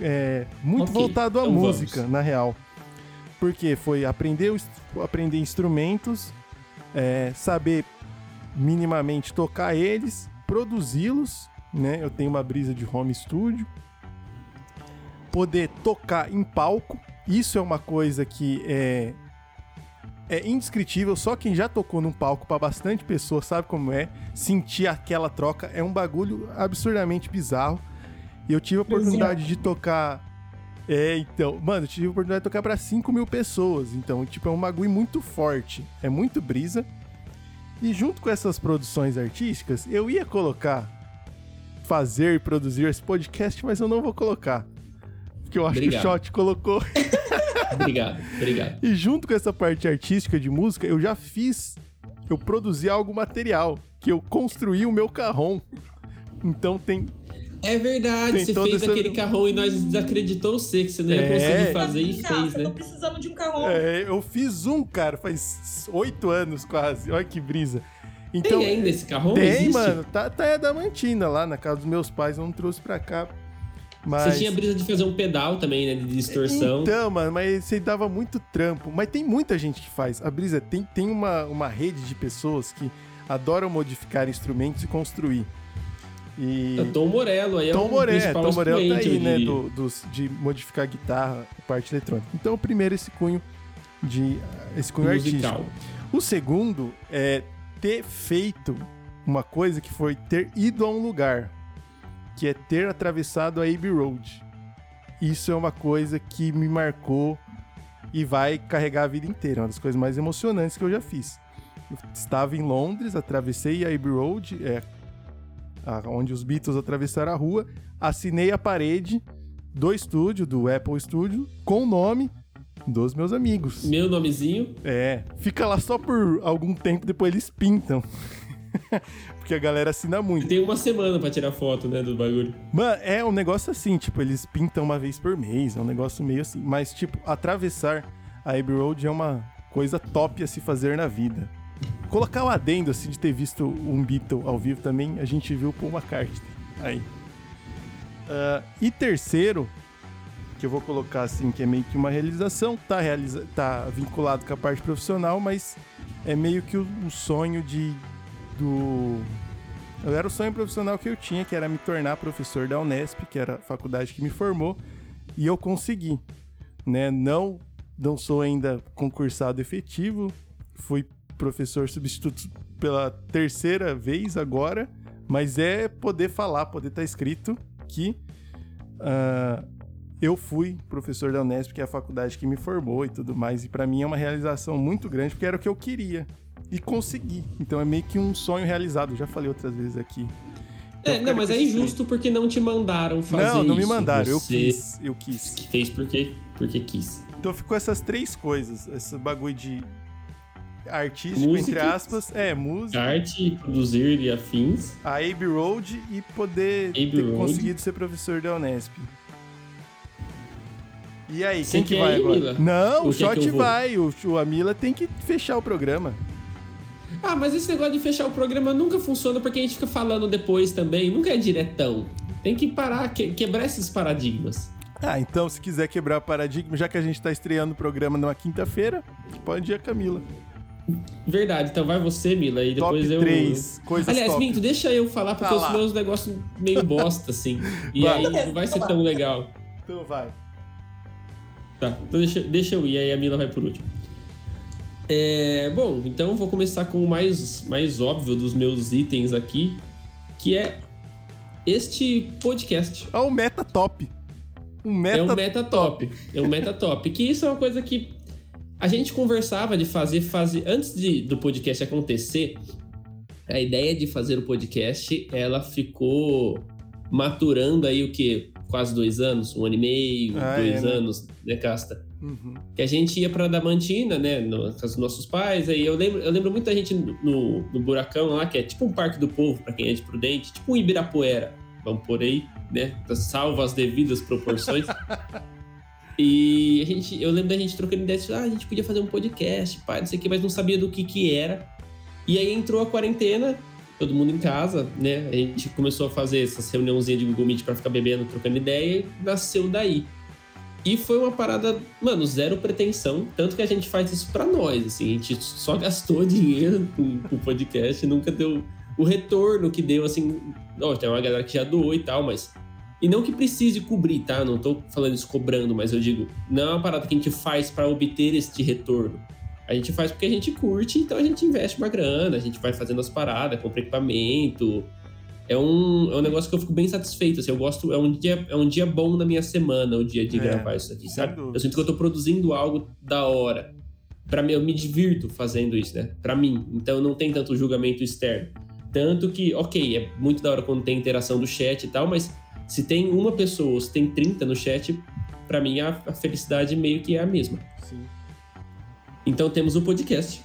É, muito Ok, voltado à então música, vamos. na real. Porque foi aprender, aprender instrumentos, é, saber minimamente tocar eles, produzi-los, né? Eu tenho uma brisa de home studio. Poder tocar em palco. Isso é uma coisa que é, é indescritível. Só quem já tocou num palco para bastante pessoas sabe como é. Sentir aquela troca é um bagulho absurdamente bizarro. E eu tive a oportunidade de tocar. É, então, mano, eu tive a oportunidade de tocar para 5 mil pessoas. Então, tipo, é um bagulho muito forte. É muito brisa. E junto com essas produções artísticas, eu ia colocar fazer e produzir esse podcast, mas eu não vou colocar. Porque eu acho Obrigado. que o Shot colocou. Obrigado, obrigado. E junto com essa parte artística de música, eu já fiz, eu produzi algo material, que eu construí o meu carrom. Então tem. É verdade, Tem você fez esse- aquele carrão e nós desacreditou você, que você não ia É. conseguir fazer e fez, eu tô né? precisando de um carro. é, eu fiz um, cara, faz oito anos quase. Olha que brisa. Então, Tem ainda esse carrão? tem, Existe? mano. Tá, tá é da Mantina lá na casa dos meus pais, eu não trouxe pra cá. Mas. Você tinha brisa de fazer um pedal também, né? De distorção. Então, mano, mas você dava muito trampo. Mas tem muita gente que faz. A Brisa tem, tem uma, uma rede de pessoas que adoram modificar instrumentos e construir. E. O Tom Morello aí é Tom o Morello, principal Tom Morello tá aí, né? do- dos, de modificar guitarra, parte eletrônica. Então, o primeiro esse cunho de. Esse cunho musical. artístico. O segundo é ter feito uma coisa que foi ter ido a um lugar, que é ter atravessado a Abbey Road. Isso é uma coisa que me marcou e vai carregar a vida inteira. É uma das coisas mais emocionantes que eu já fiz. Eu estava em Londres, atravessei a Abbey Road, é, a- onde os Beatles atravessaram a rua, assinei a parede do estúdio, do Apple Studio, com o nome dos meus amigos. Meu nomezinho. É, fica lá só por algum tempo, depois eles pintam. Porque a galera assina muito. Tem uma semana pra tirar foto, né, do bagulho. Mano, é um negócio assim, tipo, eles pintam uma vez por mês, é um negócio meio assim. Mas, tipo, atravessar a Abbey Road é uma coisa top a se fazer na vida. Colocar o adendo, assim, de ter visto um Beatle ao vivo também, a gente viu o Paul McCartney. Aí. Ah, e terceiro, que eu vou colocar assim, que é meio que uma realização, tá, realiza tá vinculado com a parte profissional, mas é meio que o, o sonho de do era o sonho profissional que eu tinha, que era me tornar professor da Unesp, que era a faculdade que me formou, e eu consegui, né? Não não sou ainda concursado efetivo, fui professor substituto pela terceira vez agora, mas é poder falar, poder estar escrito que ah, eu fui professor da Unesp, que é a faculdade que me formou e tudo mais, e para mim é uma realização muito grande, porque era o que eu queria. e consegui. Então é meio que um sonho realizado. Eu já falei outras vezes aqui. É, não, mas é injusto porque não te mandaram fazer Não, não me isso. mandaram. Eu Você quis. Eu quis. que fez porque, porque quis. Então ficou essas três coisas. Esse bagulho de artístico, Música. entre aspas. É, música. Arte, produzir e afins. A Abbey Road e poder Abbey ter Road. conseguido ser professor da Unesp. E aí, Você quem que vai ir, agora? Mila? Não, o shot vou? vai. O, o- a Mila tem que fechar o programa. Ah, mas esse negócio de fechar o programa nunca funciona porque a gente fica falando depois também. Nunca é diretão. Tem que parar, que- quebrar esses paradigmas. Ah, então se quiser quebrar o paradigma, já que a gente tá estreando o programa numa quinta-feira, pode ir a Camila. Verdade, então vai você, Mila, e depois top eu. 3 coisas Aliás, top. Minto, deixa eu falar, porque Tá os lá. meus negócios meio bosta, assim. E Vai. aí não vai ser tão legal. Então vai. Tá, então deixa, deixa eu ir, aí a Mila vai por último. É, bom, então vou começar com o mais, mais óbvio dos meus itens aqui, que é este podcast. Ó, o meta top. Um É meta um meta top. É um meta top. Que isso é uma coisa que a gente conversava de fazer, fazer antes de, do podcast acontecer. A ideia de fazer o podcast, ela ficou maturando aí o que? Quase dois anos, um ano e meio, Ah, dois é, né? anos, né, Casta? Uhum. Que a gente ia pra Damantina, né, no, com os nossos pais. Aí eu lembro, eu lembro muita gente no, no Buracão lá, que é tipo um Parque do Povo, pra quem é de Prudente, tipo um Ibirapuera, vamos por aí, né? Salva as devidas proporções. e a gente, eu lembro da gente trocando ideias, ah, a gente podia fazer um podcast, pai, não sei o que, mas não sabia do que que era. E aí entrou a quarentena, todo mundo em casa, né? A gente começou a fazer essas reuniãozinhas de Google Meet pra ficar bebendo, trocando ideia, e nasceu daí. E foi uma parada, mano, zero pretensão. Tanto que a gente faz isso pra nós, assim. A gente só gastou dinheiro com o podcast, nunca deu o retorno que deu, assim. Ó, tem uma galera que já doou e tal, mas. E não que precise cobrir, tá? Não tô falando isso cobrando, mas eu digo, não é uma parada que a gente faz pra obter este retorno. A gente faz porque a gente curte, então a gente investe uma grana, a gente vai fazendo as paradas, compra equipamento. É um, é um negócio que eu fico bem satisfeito. Assim, eu gosto, é um, dia, é um dia bom na minha semana, o dia de É, gravar isso aqui, sabe? dúvida. Eu sinto que eu tô produzindo algo da hora. Pra mim, eu me divirto fazendo isso, né? Pra mim. Então não tem tanto julgamento externo. Tanto que, ok, é muito da hora quando tem interação do chat e tal, mas se tem uma pessoa ou se tem 30 no chat, pra mim a, a felicidade meio que é a mesma. Sim. Então temos o podcast.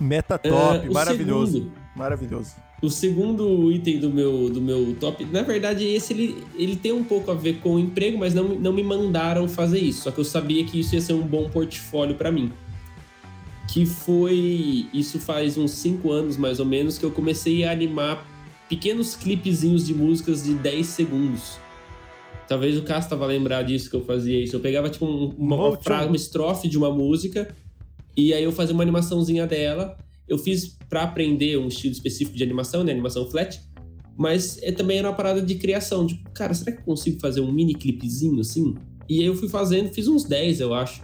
Meta top, Ah, o maravilhoso. segundo- Maravilhoso. O segundo item do meu, do meu top, na verdade, esse ele, ele tem um pouco a ver com o emprego, mas não, não me mandaram fazer isso. Só que eu sabia que isso ia ser um bom portfólio pra mim. Que foi. Isso faz uns 5 anos mais ou menos que eu comecei a animar pequenos clipezinhos de músicas de 10 segundos. Talvez o Casta vá lembrar disso que eu fazia isso. Eu pegava tipo um- uma, uma, Motion. fra- uma estrofe de uma música e aí eu fazia uma animaçãozinha dela. Eu fiz pra aprender um estilo específico de animação, né? Animação flat. Mas é, também era uma parada de criação. Tipo, cara, será que eu consigo fazer um mini clipezinho assim? E aí eu fui fazendo, fiz uns 10, eu acho.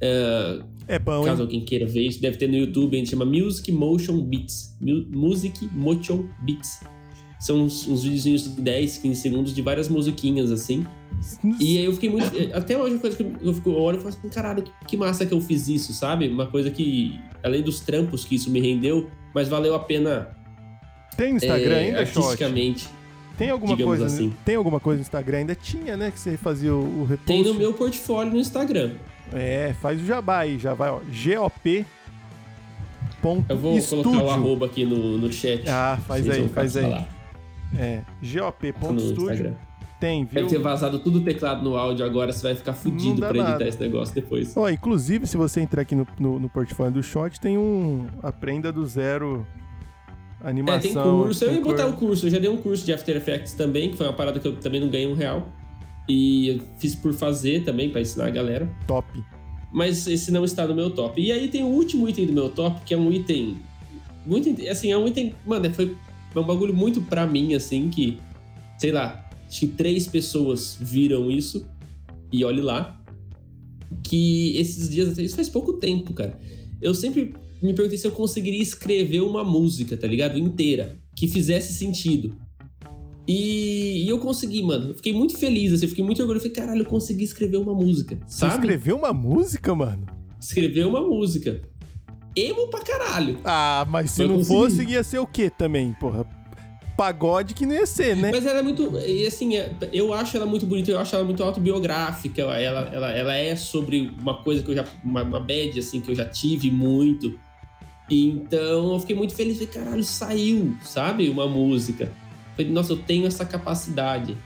É, É bom, caso hein? alguém queira ver isso, deve ter no YouTube, a gente chama Music Motion Beats. Mu- Music Motion Beats. São uns, uns videozinhos de 10, 15 segundos de várias musiquinhas, assim. E aí eu fiquei muito. Até hoje, a coisa que eu fico eu olho e falo assim: caralho, que, massa que eu fiz isso, sabe? Uma coisa que, além dos trampos que isso me rendeu, mas valeu a pena Tem no Instagram é, ainda, Shot? artisticamente. Tem alguma coisa, assim. tem alguma coisa no Instagram? Ainda tinha, né? Que você fazia o, o repost. Tem no meu portfólio no Instagram. É, faz o jabá aí, já vai, ó. GOP. Ponto Eu vou estúdio. colocar o arroba aqui no, no chat. Ah, faz aí, faz aí. falar É, GOP. Ponto no estúdio. Instagram. Tem, viu? Deve ter vazado tudo o teclado no áudio agora, você vai ficar fudido pra editar nada. esse negócio depois. Ó, inclusive, se você entrar aqui no, no, no portfólio do Shot, tem um Aprenda do Zero É, animação. tem curso. Eu tem ia botar o curso. Eu já dei um curso de After Effects também, que foi uma parada que eu também não ganhei um real. E fiz por fazer também, pra ensinar a galera. Top. Mas esse não está no meu top. E aí tem o último item do meu top, que é um item. Muito. Assim, é um item. Mano, foi um bagulho muito pra mim, assim, que. Sei lá. Acho que três pessoas viram isso. E olhe lá. Que esses dias. Isso faz pouco tempo, cara. Eu sempre me perguntei se eu conseguiria escrever uma música, tá ligado? Inteira. Que fizesse sentido. E, e eu consegui, mano. Eu fiquei muito feliz, assim, eu fiquei muito orgulhoso. Eu falei, caralho, eu consegui escrever uma música. Você Sabe? escreveu uma música, mano? escrever uma música. emo pra caralho. Ah, mas se Eu não consegui. fosse, ia ser o quê também, porra? Pagode que não ia ser, né? Mas ela é muito. E assim, é- eu acho ela muito bonita, eu acho ela muito autobiográfica. Ela, ela, ela, ela é sobre uma coisa que eu já. Uma, uma bad, assim, que eu já tive muito. Então eu fiquei muito feliz. Falei, caralho, saiu, sabe? Uma música. Falei, nossa, eu tenho essa capacidade.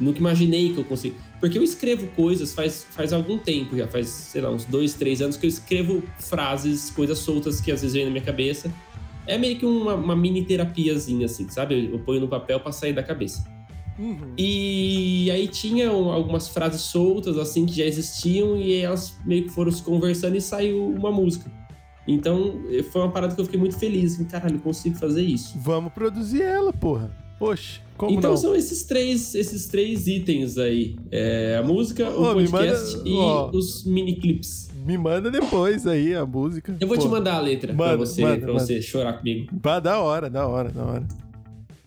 Nunca imaginei que eu consigo. Porque eu escrevo coisas faz, faz algum tempo já, faz, sei lá, uns dois, três anos que eu escrevo frases, coisas soltas que às vezes vêm na minha cabeça. É meio que uma, uma mini terapiazinha, assim, sabe? Eu ponho no papel pra sair da cabeça. Uhum. E aí tinham algumas frases soltas, assim, que já existiam, e elas meio que foram se conversando e saiu uma música. Então, foi uma parada que eu fiquei muito feliz. Assim, Caralho, eu consigo fazer isso. Vamos produzir ela, porra. Poxa, como então não? são esses três, esses três itens aí. É, a música, Ô, o podcast manda- e ó. os mini clips. Me manda depois aí a música. Eu vou te Pô. mandar a letra pra, Manda, você, manda, pra manda. você chorar comigo. Bah, da hora, da hora, da hora.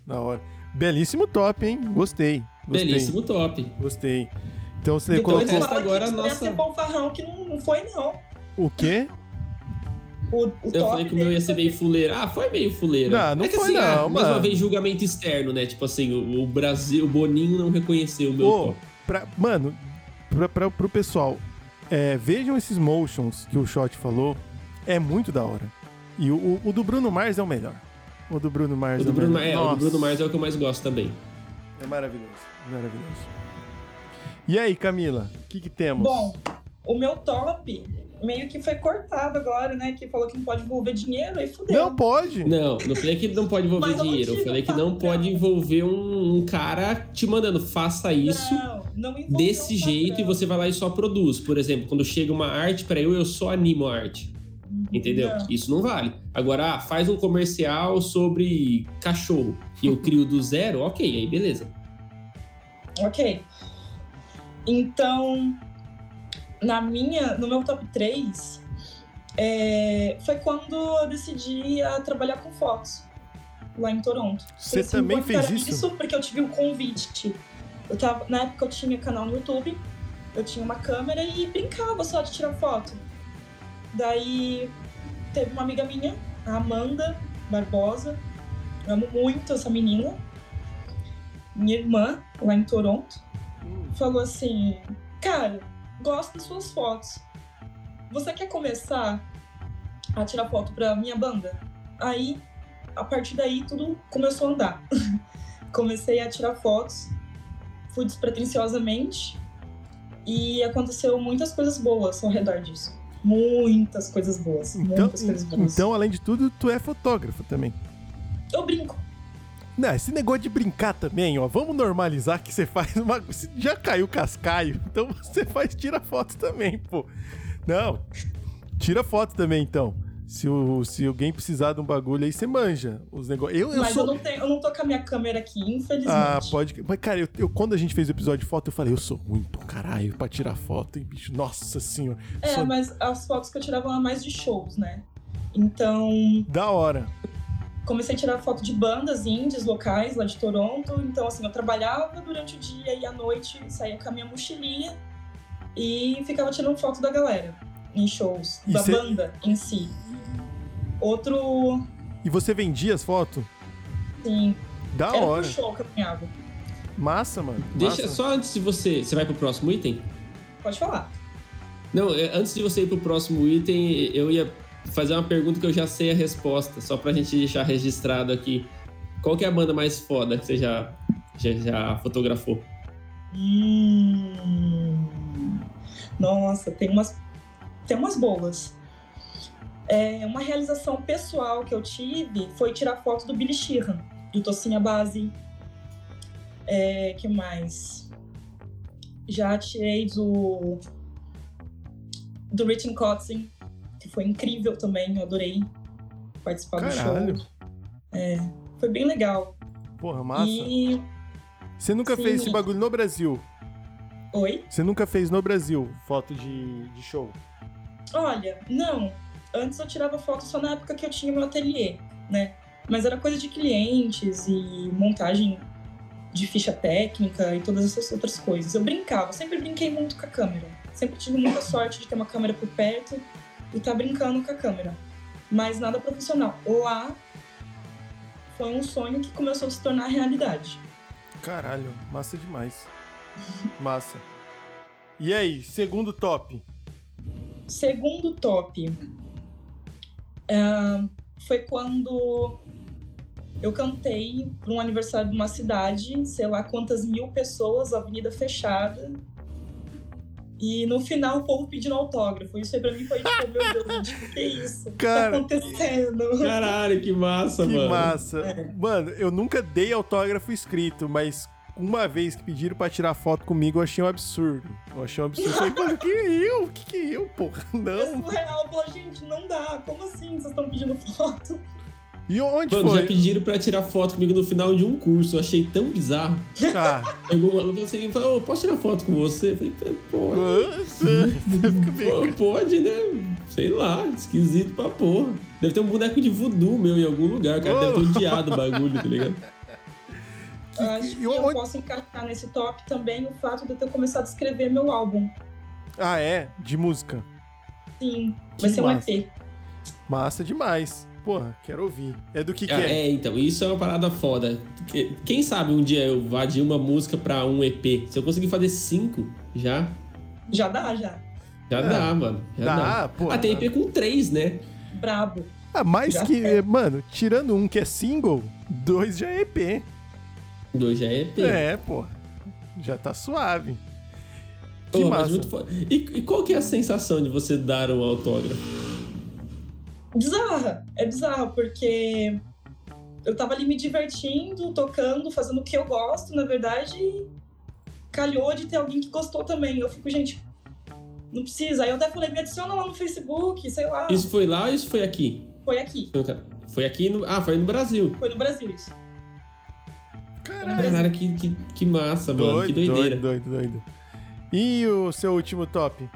Da hora. Belíssimo top, hein? Gostei. Gostei. Belíssimo top. Gostei. Então você Depois colocou. Agora a nossa- ser fanfarrão, que não, não foi, não. O quê? O, o Eu falei que o meu ia ser meio fuleiro. Ah, foi meio fuleiro. Não, não é que, foi assim, não, ah, Mais uma vez, julgamento externo, né? Tipo assim, o, o Brasil, o Boninho não reconheceu o meu top. pra- mano, pra, pra, pro pessoal, é, vejam esses motions que o Shot falou. É muito da hora. E o, o- o do Bruno Mars é o melhor. O do Bruno Mars O é do, o Bruno, melhor. é, o do Nossa, Bruno Mars é o que eu mais gosto também. É maravilhoso. Maravilhoso. E aí, Camila? O que, que temos? Bom, o meu top meio que foi cortado agora, né? Que falou que não pode envolver dinheiro, aí fudeu. Não pode. Não, não falei que não pode envolver dinheiro. Eu falei que não pode envolver um, um cara te mandando, faça isso Não, não desse um jeito e você vai lá e só produz. Por exemplo, quando chega uma arte pra eu, eu só animo a arte. Entendeu? Não. Isso não vale. Agora, ah, faz um comercial sobre cachorro e eu crio do zero, ok, aí beleza. Ok. Então, na minha, no meu top 3, é, foi quando eu decidi a trabalhar com fotos lá em Toronto. Você assim, também vou fez encarar isso? porque eu tive um convite. Eu tava, na época eu tinha canal no YouTube, eu tinha uma câmera e brincava só de tirar foto. Daí teve uma amiga minha, a Amanda Barbosa. Eu amo muito essa menina. Minha irmã, lá em Toronto, falou assim: Cara, gosto das suas fotos. Você quer começar a tirar foto pra minha banda? Aí, a partir daí, tudo começou a andar. Comecei a tirar fotos, fui despretensiosamente e aconteceu muitas coisas boas ao redor disso. Muitas coisas boas. Então, muitas coisas boas. então, além de tudo, tu é fotógrafo também. Eu brinco. Não, esse negócio de brincar também, ó. Vamos normalizar que você faz uma. Já caiu cascaio, então você faz, tira foto também, pô. Não. Tira foto também, então. Se, o, se alguém precisar de um bagulho aí, você manja os negócios. Eu, eu Mas sou. eu, não tenho, eu não tô com a minha câmera aqui, infelizmente. Ah, pode. Mas, cara, eu, eu- quando a gente fez o episódio de foto, eu falei, eu sou pra caralho pra tirar foto, hein, bicho? Nossa senhora. É, Sou mas as fotos que eu tirava eram mais de shows, né? Então, da hora. Comecei a tirar foto de bandas indies locais lá de Toronto. Então, assim, eu trabalhava durante o dia e à noite saía com a minha mochilinha e ficava tirando foto da galera em shows, E da cê- banda em si. Outro, E você vendia as fotos? sim, Da era hora. pro show que eu ganhava. Massa, mano. Deixa Massa. só antes de você. Você vai pro próximo item? Pode falar. Não, é, antes de você ir pro próximo item, eu ia fazer uma pergunta que eu já sei a resposta, só pra gente deixar registrado aqui. Qual que é a banda mais foda que você já, já, já fotografou? Hum, nossa, tem umas, tem umas boas. É, uma realização pessoal que eu tive foi tirar foto do Billy Sheehan, do Tocinha Base. É, que mais? Já tirei do do Richard Kotzen, foi incrível também, eu adorei participar Caralho. do show. É, foi bem legal. Porra, massa. E Você nunca Sim. fez esse bagulho no Brasil? oi? Você nunca fez no Brasil foto de, de show? Olha, não. Antes eu tirava foto só na época que eu tinha meu ateliê, né? Mas era coisa de clientes e montagem de ficha técnica e todas essas outras coisas. Eu brincava, sempre brinquei muito com a câmera. Sempre tive muita sorte de ter uma câmera por perto e estar brincando com a câmera. mas nada profissional. Lá foi um sonho que começou a se tornar realidade. Caralho, massa demais. Massa. E aí, segundo top? Segundo top é, foi quando eu cantei para um aniversário de uma cidade, sei lá quantas mil pessoas, avenida fechada. E no final o povo pedindo autógrafo. Isso aí pra mim foi tipo, meu Deus, gente, o que é isso? O que tá Cara, acontecendo? Caralho, que massa, que mano. massa. É. Mano, eu nunca dei autógrafo escrito, mas uma vez que pediram pra tirar foto comigo, eu achei um absurdo. Eu achei um absurdo. Eu falei, mano, que eu? O que, que é eu, porra? É Não. surreal, eu falo, gente, não dá. Como assim vocês estão pedindo foto? E onde Mano, foi? já pediram pra tirar foto comigo no final de um curso. Eu achei tão bizarro. Ah, Chegou um aluno assim e falou, ô, posso tirar foto com você? Eu falei, pô, nossa. pode, né? Sei lá, esquisito pra porra. Deve ter um boneco de voodoo meu em algum lugar, cara. Deve ter odiado o bagulho, tá ligado? Eu Acho que eu posso encaixar nesse top também o fato de eu ter começado a escrever meu álbum. ah, é? De música. Sim, vai Que ser um massa. EP. Massa demais. Porra, quero ouvir. É do que, que Ah, é? é, então, isso é uma parada foda. Que- Quem sabe um dia eu vá de uma música pra um EP. Se eu conseguir fazer cinco, já. Já dá, já. Já É. dá, mano. Já Dá, dá. pô, Ah, tem. EP com três, né? Brabo. Ah, mais Já que. é. Mano, tirando um que é single, dois já é EP. Dois já é EP. É, pô. Já tá suave. Que mas massa. muito foda. E, e qual que é a sensação de você dar um autógrafo? Bizarra. É bizarro, porque eu tava ali me divertindo, tocando, fazendo o que eu gosto, na verdade, e calhou de ter alguém que gostou também. Eu fico, gente, não precisa. Aí eu até falei, me adiciona lá no Facebook, sei lá. Isso foi lá ou isso foi aqui? Foi aqui. Foi aqui no. Ah, foi no Brasil. Foi no Brasil isso. Caralho. Cara, que, que, que massa, mano. Que doideira. doido, doido, doido. E o seu último top?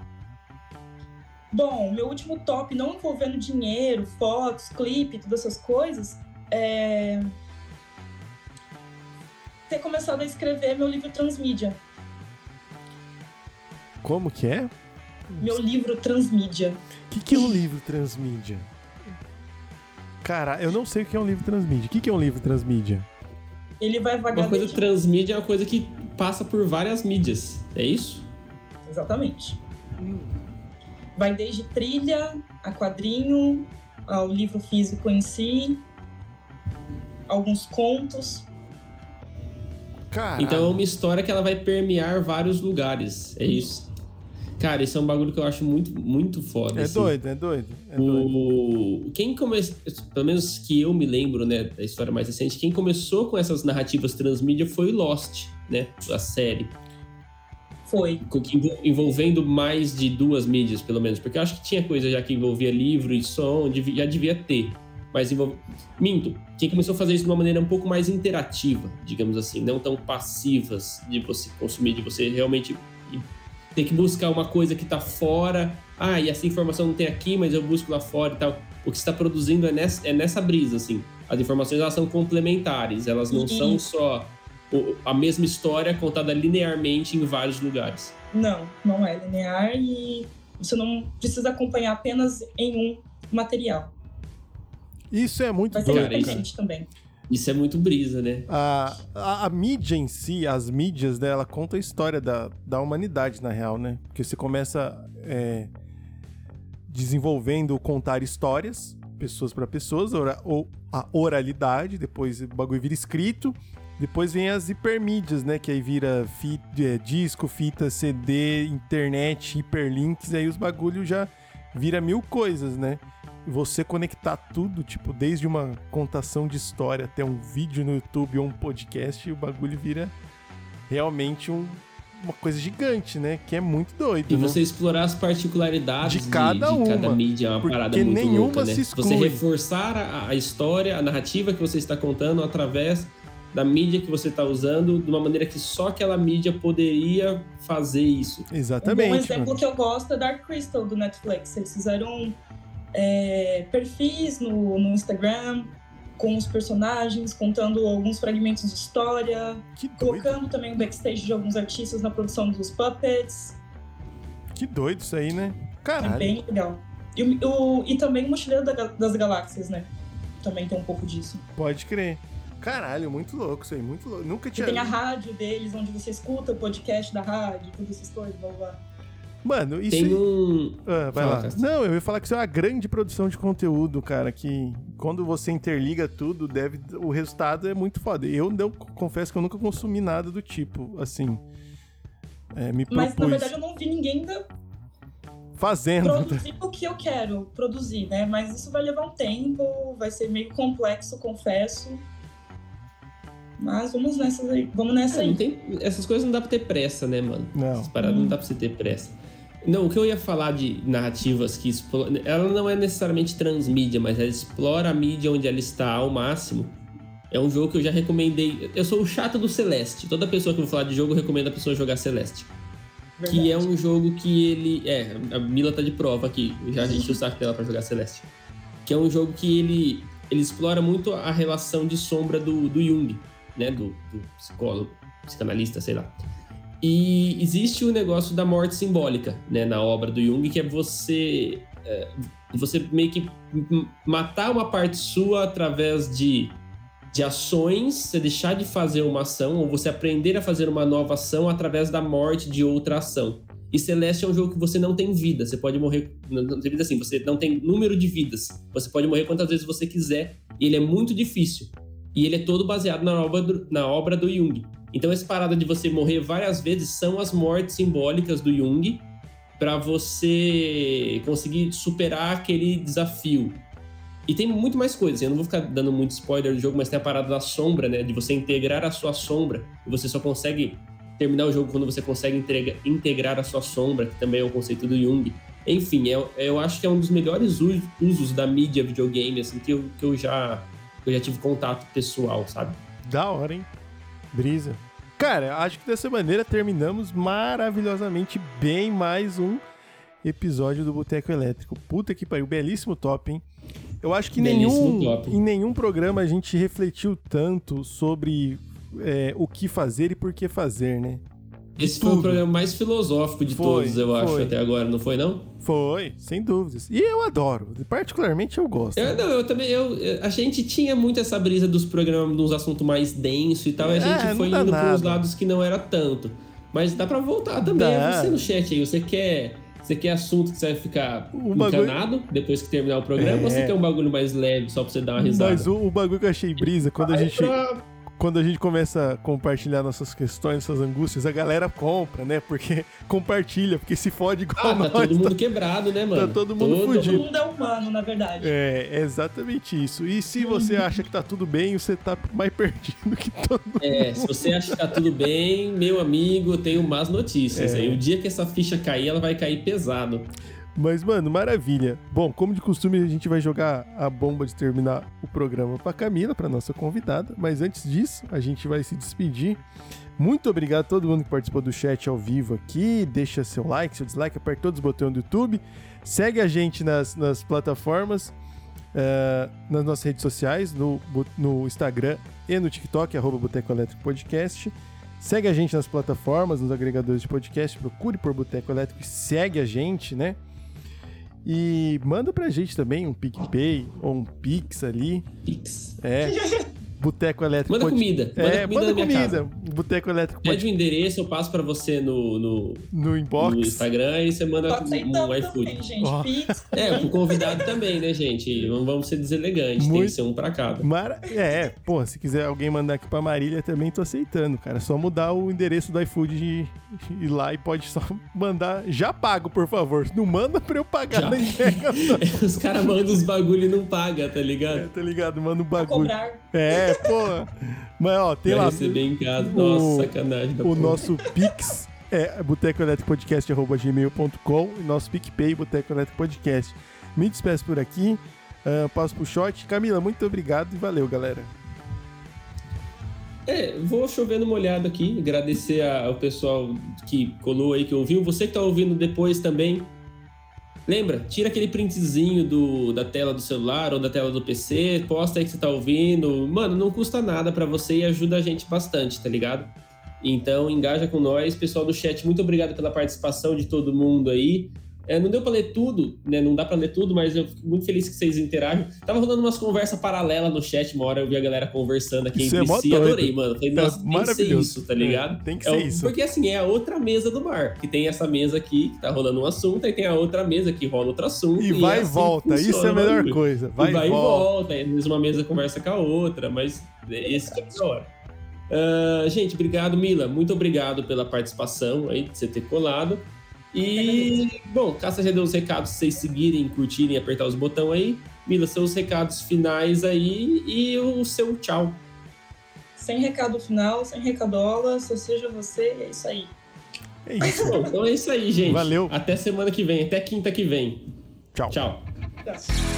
Bom, meu último top, não envolvendo dinheiro, fotos, clipe, todas essas coisas, é ter começado a escrever meu livro Transmídia. Como que é? Meu livro Transmídia. O que, que é um livro transmídia? Cara, eu não sei o que é um livro transmídia. O que, que é um livro transmídia? Ele vai vagar Uma coisa desde... transmídia é uma coisa que passa por várias mídias. É isso? Exatamente. Vai desde trilha, a quadrinho, ao livro físico em si, alguns contos. Cara, Então é uma história que ela vai permear vários lugares. É isso. Cara, isso é um bagulho que eu acho muito, muito foda. é assim. doido, é doido. É doido. O... Quem começou, pelo menos que eu me lembro, né, da história mais recente, quem começou com essas narrativas transmídia foi Lost, né, a série, Foi. envolvendo mais de duas mídias, pelo menos, porque eu acho que tinha coisa já que envolvia livro e som, já devia ter, mas minto, quem começou a fazer isso de uma maneira um pouco mais interativa, digamos assim, não tão passivas de você consumir, de você realmente ter que buscar uma coisa que tá fora. Ah, e essa informação não tem aqui, mas eu busco lá fora e tal. O que está produzindo é nessa, é nessa brisa, assim. As informações elas são complementares, elas não E- são só a mesma história contada linearmente em vários lugares. Não, não é linear e você não precisa acompanhar apenas em um material. Isso é muito Vai ser doido, cara. independente também. Isso é muito brisa, né? A, a, a mídia em si, as mídias dela, conta a história da, da humanidade, na real, né? Porque você começa é, desenvolvendo contar histórias, pessoas para pessoas, ora- ou a oralidade, depois o bagulho vira escrito, depois vem as hipermídias, né? Que aí vira fi- é, disco, fita, CD, internet, hiperlinks, aí os bagulhos já vira mil coisas, né? E você conectar tudo, tipo, desde uma contação de história até um vídeo no YouTube ou um podcast, o bagulho vira realmente um- uma coisa gigante, né? Que é muito doido, E né? você explorar as particularidades De cada de, cada uma, mídia é uma porque parada muito nenhuma louca, né? se Você exclui. reforçar a, a história, a narrativa que você está contando através da mídia que você está usando de uma maneira que só aquela mídia poderia fazer isso. Um bom Exatamente, exemplo mano. que eu gosto é Dark Crystal do Netflix. Eles fizeram é, perfis no, no Instagram com os personagens, contando alguns fragmentos de história, Que doido, colocando também o backstage de alguns artistas na produção dos puppets. que doido isso aí, né? É Caralho. bem legal. E, o- e também o Mochileiro das Galáxias, né? Também tem um pouco disso. Pode crer. Caralho, muito louco isso aí, muito louco. Nunca E tinha. tem a rádio deles, onde você escuta o podcast da rádio, todas essas coisas, blá blá. Mano, isso. Tem um. Ah, vai Fala, lá. Castro. Não, eu ia falar que isso é uma grande produção de conteúdo, cara. Que quando você interliga tudo, deve. O resultado é muito foda. Eu não confesso que eu nunca consumi nada do tipo, assim. É, me Mas na propus verdade eu não vi ninguém ainda fazendo. produzir o que eu quero produzir, né? Mas isso vai levar um tempo, vai ser meio complexo, confesso. Mas vamos nessa aí. Vamos nessa É, aí. tem, essas coisas não dá pra ter pressa, né, mano? Não. Essas paradas não dá pra você ter pressa. Não, o que eu ia falar de narrativas que exploram. Ela não é necessariamente transmídia, mas ela explora a mídia onde ela está ao máximo. É um jogo que eu já recomendei. Eu sou o chato do Celeste. Toda pessoa que eu vou falar de jogo, eu recomendo a pessoa jogar Celeste. Que é um jogo que ele. É, a Mila tá de prova aqui. Eu já enchi o saco dela pra jogar Celeste. Que é um jogo que ele, ele explora muito a relação de sombra do, do Jung, né? Do, do psicólogo, psicanalista, sei lá. E existe o negócio da morte simbólica, né? Na obra do Jung, que é você. é, você meio que matar uma parte sua através de, de ações, você deixar de fazer uma ação, ou você aprender a fazer uma nova ação através da morte de outra ação. E Celeste é um jogo que você não tem vida, você pode morrer. Não tem vida assim, você não tem número de vidas. Você pode morrer quantas vezes você quiser, e ele é muito difícil. E ele é todo baseado na obra do, na obra do Jung. Então, essa parada de você morrer várias vezes são as mortes simbólicas do Jung para você conseguir superar aquele desafio. E tem muito mais coisas. Eu não vou ficar dando muito spoiler do jogo, mas tem a parada da sombra, né? De você integrar a sua sombra. E você só consegue terminar o jogo quando você consegue integrar a sua sombra, que também é um conceito do Jung. Enfim, eu, eu acho que é um dos melhores usos da mídia videogame, assim, que eu, que eu já eu já tive contato pessoal, sabe? Da hora, hein? Brisa. Cara, acho que dessa maneira terminamos maravilhosamente bem mais um episódio do Boteco Elétrico. Puta que pariu, belíssimo top, hein? Eu acho que nenhum, em nenhum programa a gente refletiu tanto sobre é, o que fazer e por que fazer, né? Esse foi Tudo. o programa mais filosófico de Foi, todos, eu acho, foi. até agora, não foi, não? Foi, sem dúvidas. E eu adoro, particularmente eu gosto. Eu, não, eu também. Eu, a gente tinha muito essa brisa dos programas, dos assuntos mais densos e tal, e a É, gente foi indo para os nada. lados que não era tanto. Mas dá pra voltar também. Dá. É você no chat aí. Você quer, você quer assunto que você vai ficar O bagulho- encanado depois que terminar o programa? É. Ou você quer um bagulho mais leve só pra você dar uma risada? Mas o, o bagulho que eu achei brisa, quando a gente. pra- quando a gente começa a compartilhar nossas questões, nossas angústias, a galera compra, né? Porque compartilha, porque se fode igual Ah, tá nós. todo mundo quebrado, né, mano? todo mundo fudido. Todo mundo é humano, na verdade. É, é exatamente isso. E se você acha que tá tudo bem, você tá mais perdido que todo mundo. É, se você acha que tá tudo bem, meu amigo, eu tenho más notícias. É. Aí o dia que essa ficha cair, ela vai cair pesado. Mas, mano, maravilha. Bom, como de costume, a gente vai jogar a bomba de terminar o programa pra Camila, pra nossa convidada. Mas antes disso, a gente vai se despedir. Muito obrigado a todo mundo que participou do chat ao vivo aqui. Deixa seu like, seu dislike, aperta todos os botões do YouTube. Segue a gente nas, nas plataformas, eh, nas nossas redes sociais, no, no Instagram e no TikTok, arroba Boteco Elétrico Podcast. Segue a gente nas plataformas, nos agregadores de podcast, procure por Boteco Elétrico e segue a gente, né? E manda pra gente também um PicPay ou um Pix ali. Pix. É. Boteco Elétrico Manda comida. Manda É, comida manda na minha comida. casa. Boteco Elétrico Pede o endereço, eu passo pra você no, no, no inbox. no Instagram e você manda um aceitando iFood. também, gente. Ó. Pix. É, pro convidado também, né, gente? Não vamos ser deselegantes, tem Muito- que ser um pra cada. Mara... É, pô, se quiser alguém mandar aqui pra Marília também tô aceitando, cara. É só mudar o endereço do iFood e ir lá e pode só mandar. Já pago, por favor. Não manda pra eu pagar Já. na entrega. Os caras mandam os bagulho e não pagam, tá É, ligado? tá ligado? Manda um bagulho. cobrar. É, pô. Mas, ó, tem Vai lá. receber em casa. o- Nossa, sacanagem da O porra. nosso Pix é botecoeletricopodcast.gmail.com e nosso PicPay, Boteco Podcast. Me despeço por aqui, ah, passo pro shot. Camila, muito obrigado e valeu, galera. É, vou chover no molhado aqui, agradecer ao pessoal que colou aí, que ouviu. Você que tá ouvindo depois também, lembra, tira aquele printzinho do, da tela do celular ou da tela do PC, posta aí que você tá ouvindo. Mano, não custa nada pra você e ajuda a gente bastante, tá ligado? Então, engaja com nós. Pessoal do chat, muito obrigado pela participação de todo mundo aí. É, não deu pra ler tudo, né? Não dá pra ler tudo, mas eu fico muito feliz que vocês interagem. Tava rolando umas conversas paralelas no chat, uma hora eu vi a galera conversando aqui Isso é entre mó si. Adorei, mano. Falei, É nossa, tem que ser maravilhoso. isso, tá ligado? É, tem que É ser isso. Porque assim, é a outra mesa do bar. Que tem essa mesa aqui, que tá rolando um assunto, aí tem a outra mesa que rola outro assunto. E vai é e assim volta, que isso é a funciona melhor bagulho. coisa. Vai, e vai e e volta. volta, aí às vezes uma mesa conversa com a outra, mas esse que é da hora. Ah, gente, obrigado, Mila. Muito obrigado pela participação aí, de você ter colado. E, bom, Caça já deu os recados pra vocês seguirem, curtirem, apertar os botões aí. Mila, seus recados finais aí e o seu tchau. Sem recado final, sem recadola, só seja você, é isso aí. É isso. Bom, então é isso aí, gente. Valeu. Até semana que vem, até quinta que vem. Tchau. Tchau. Tchau.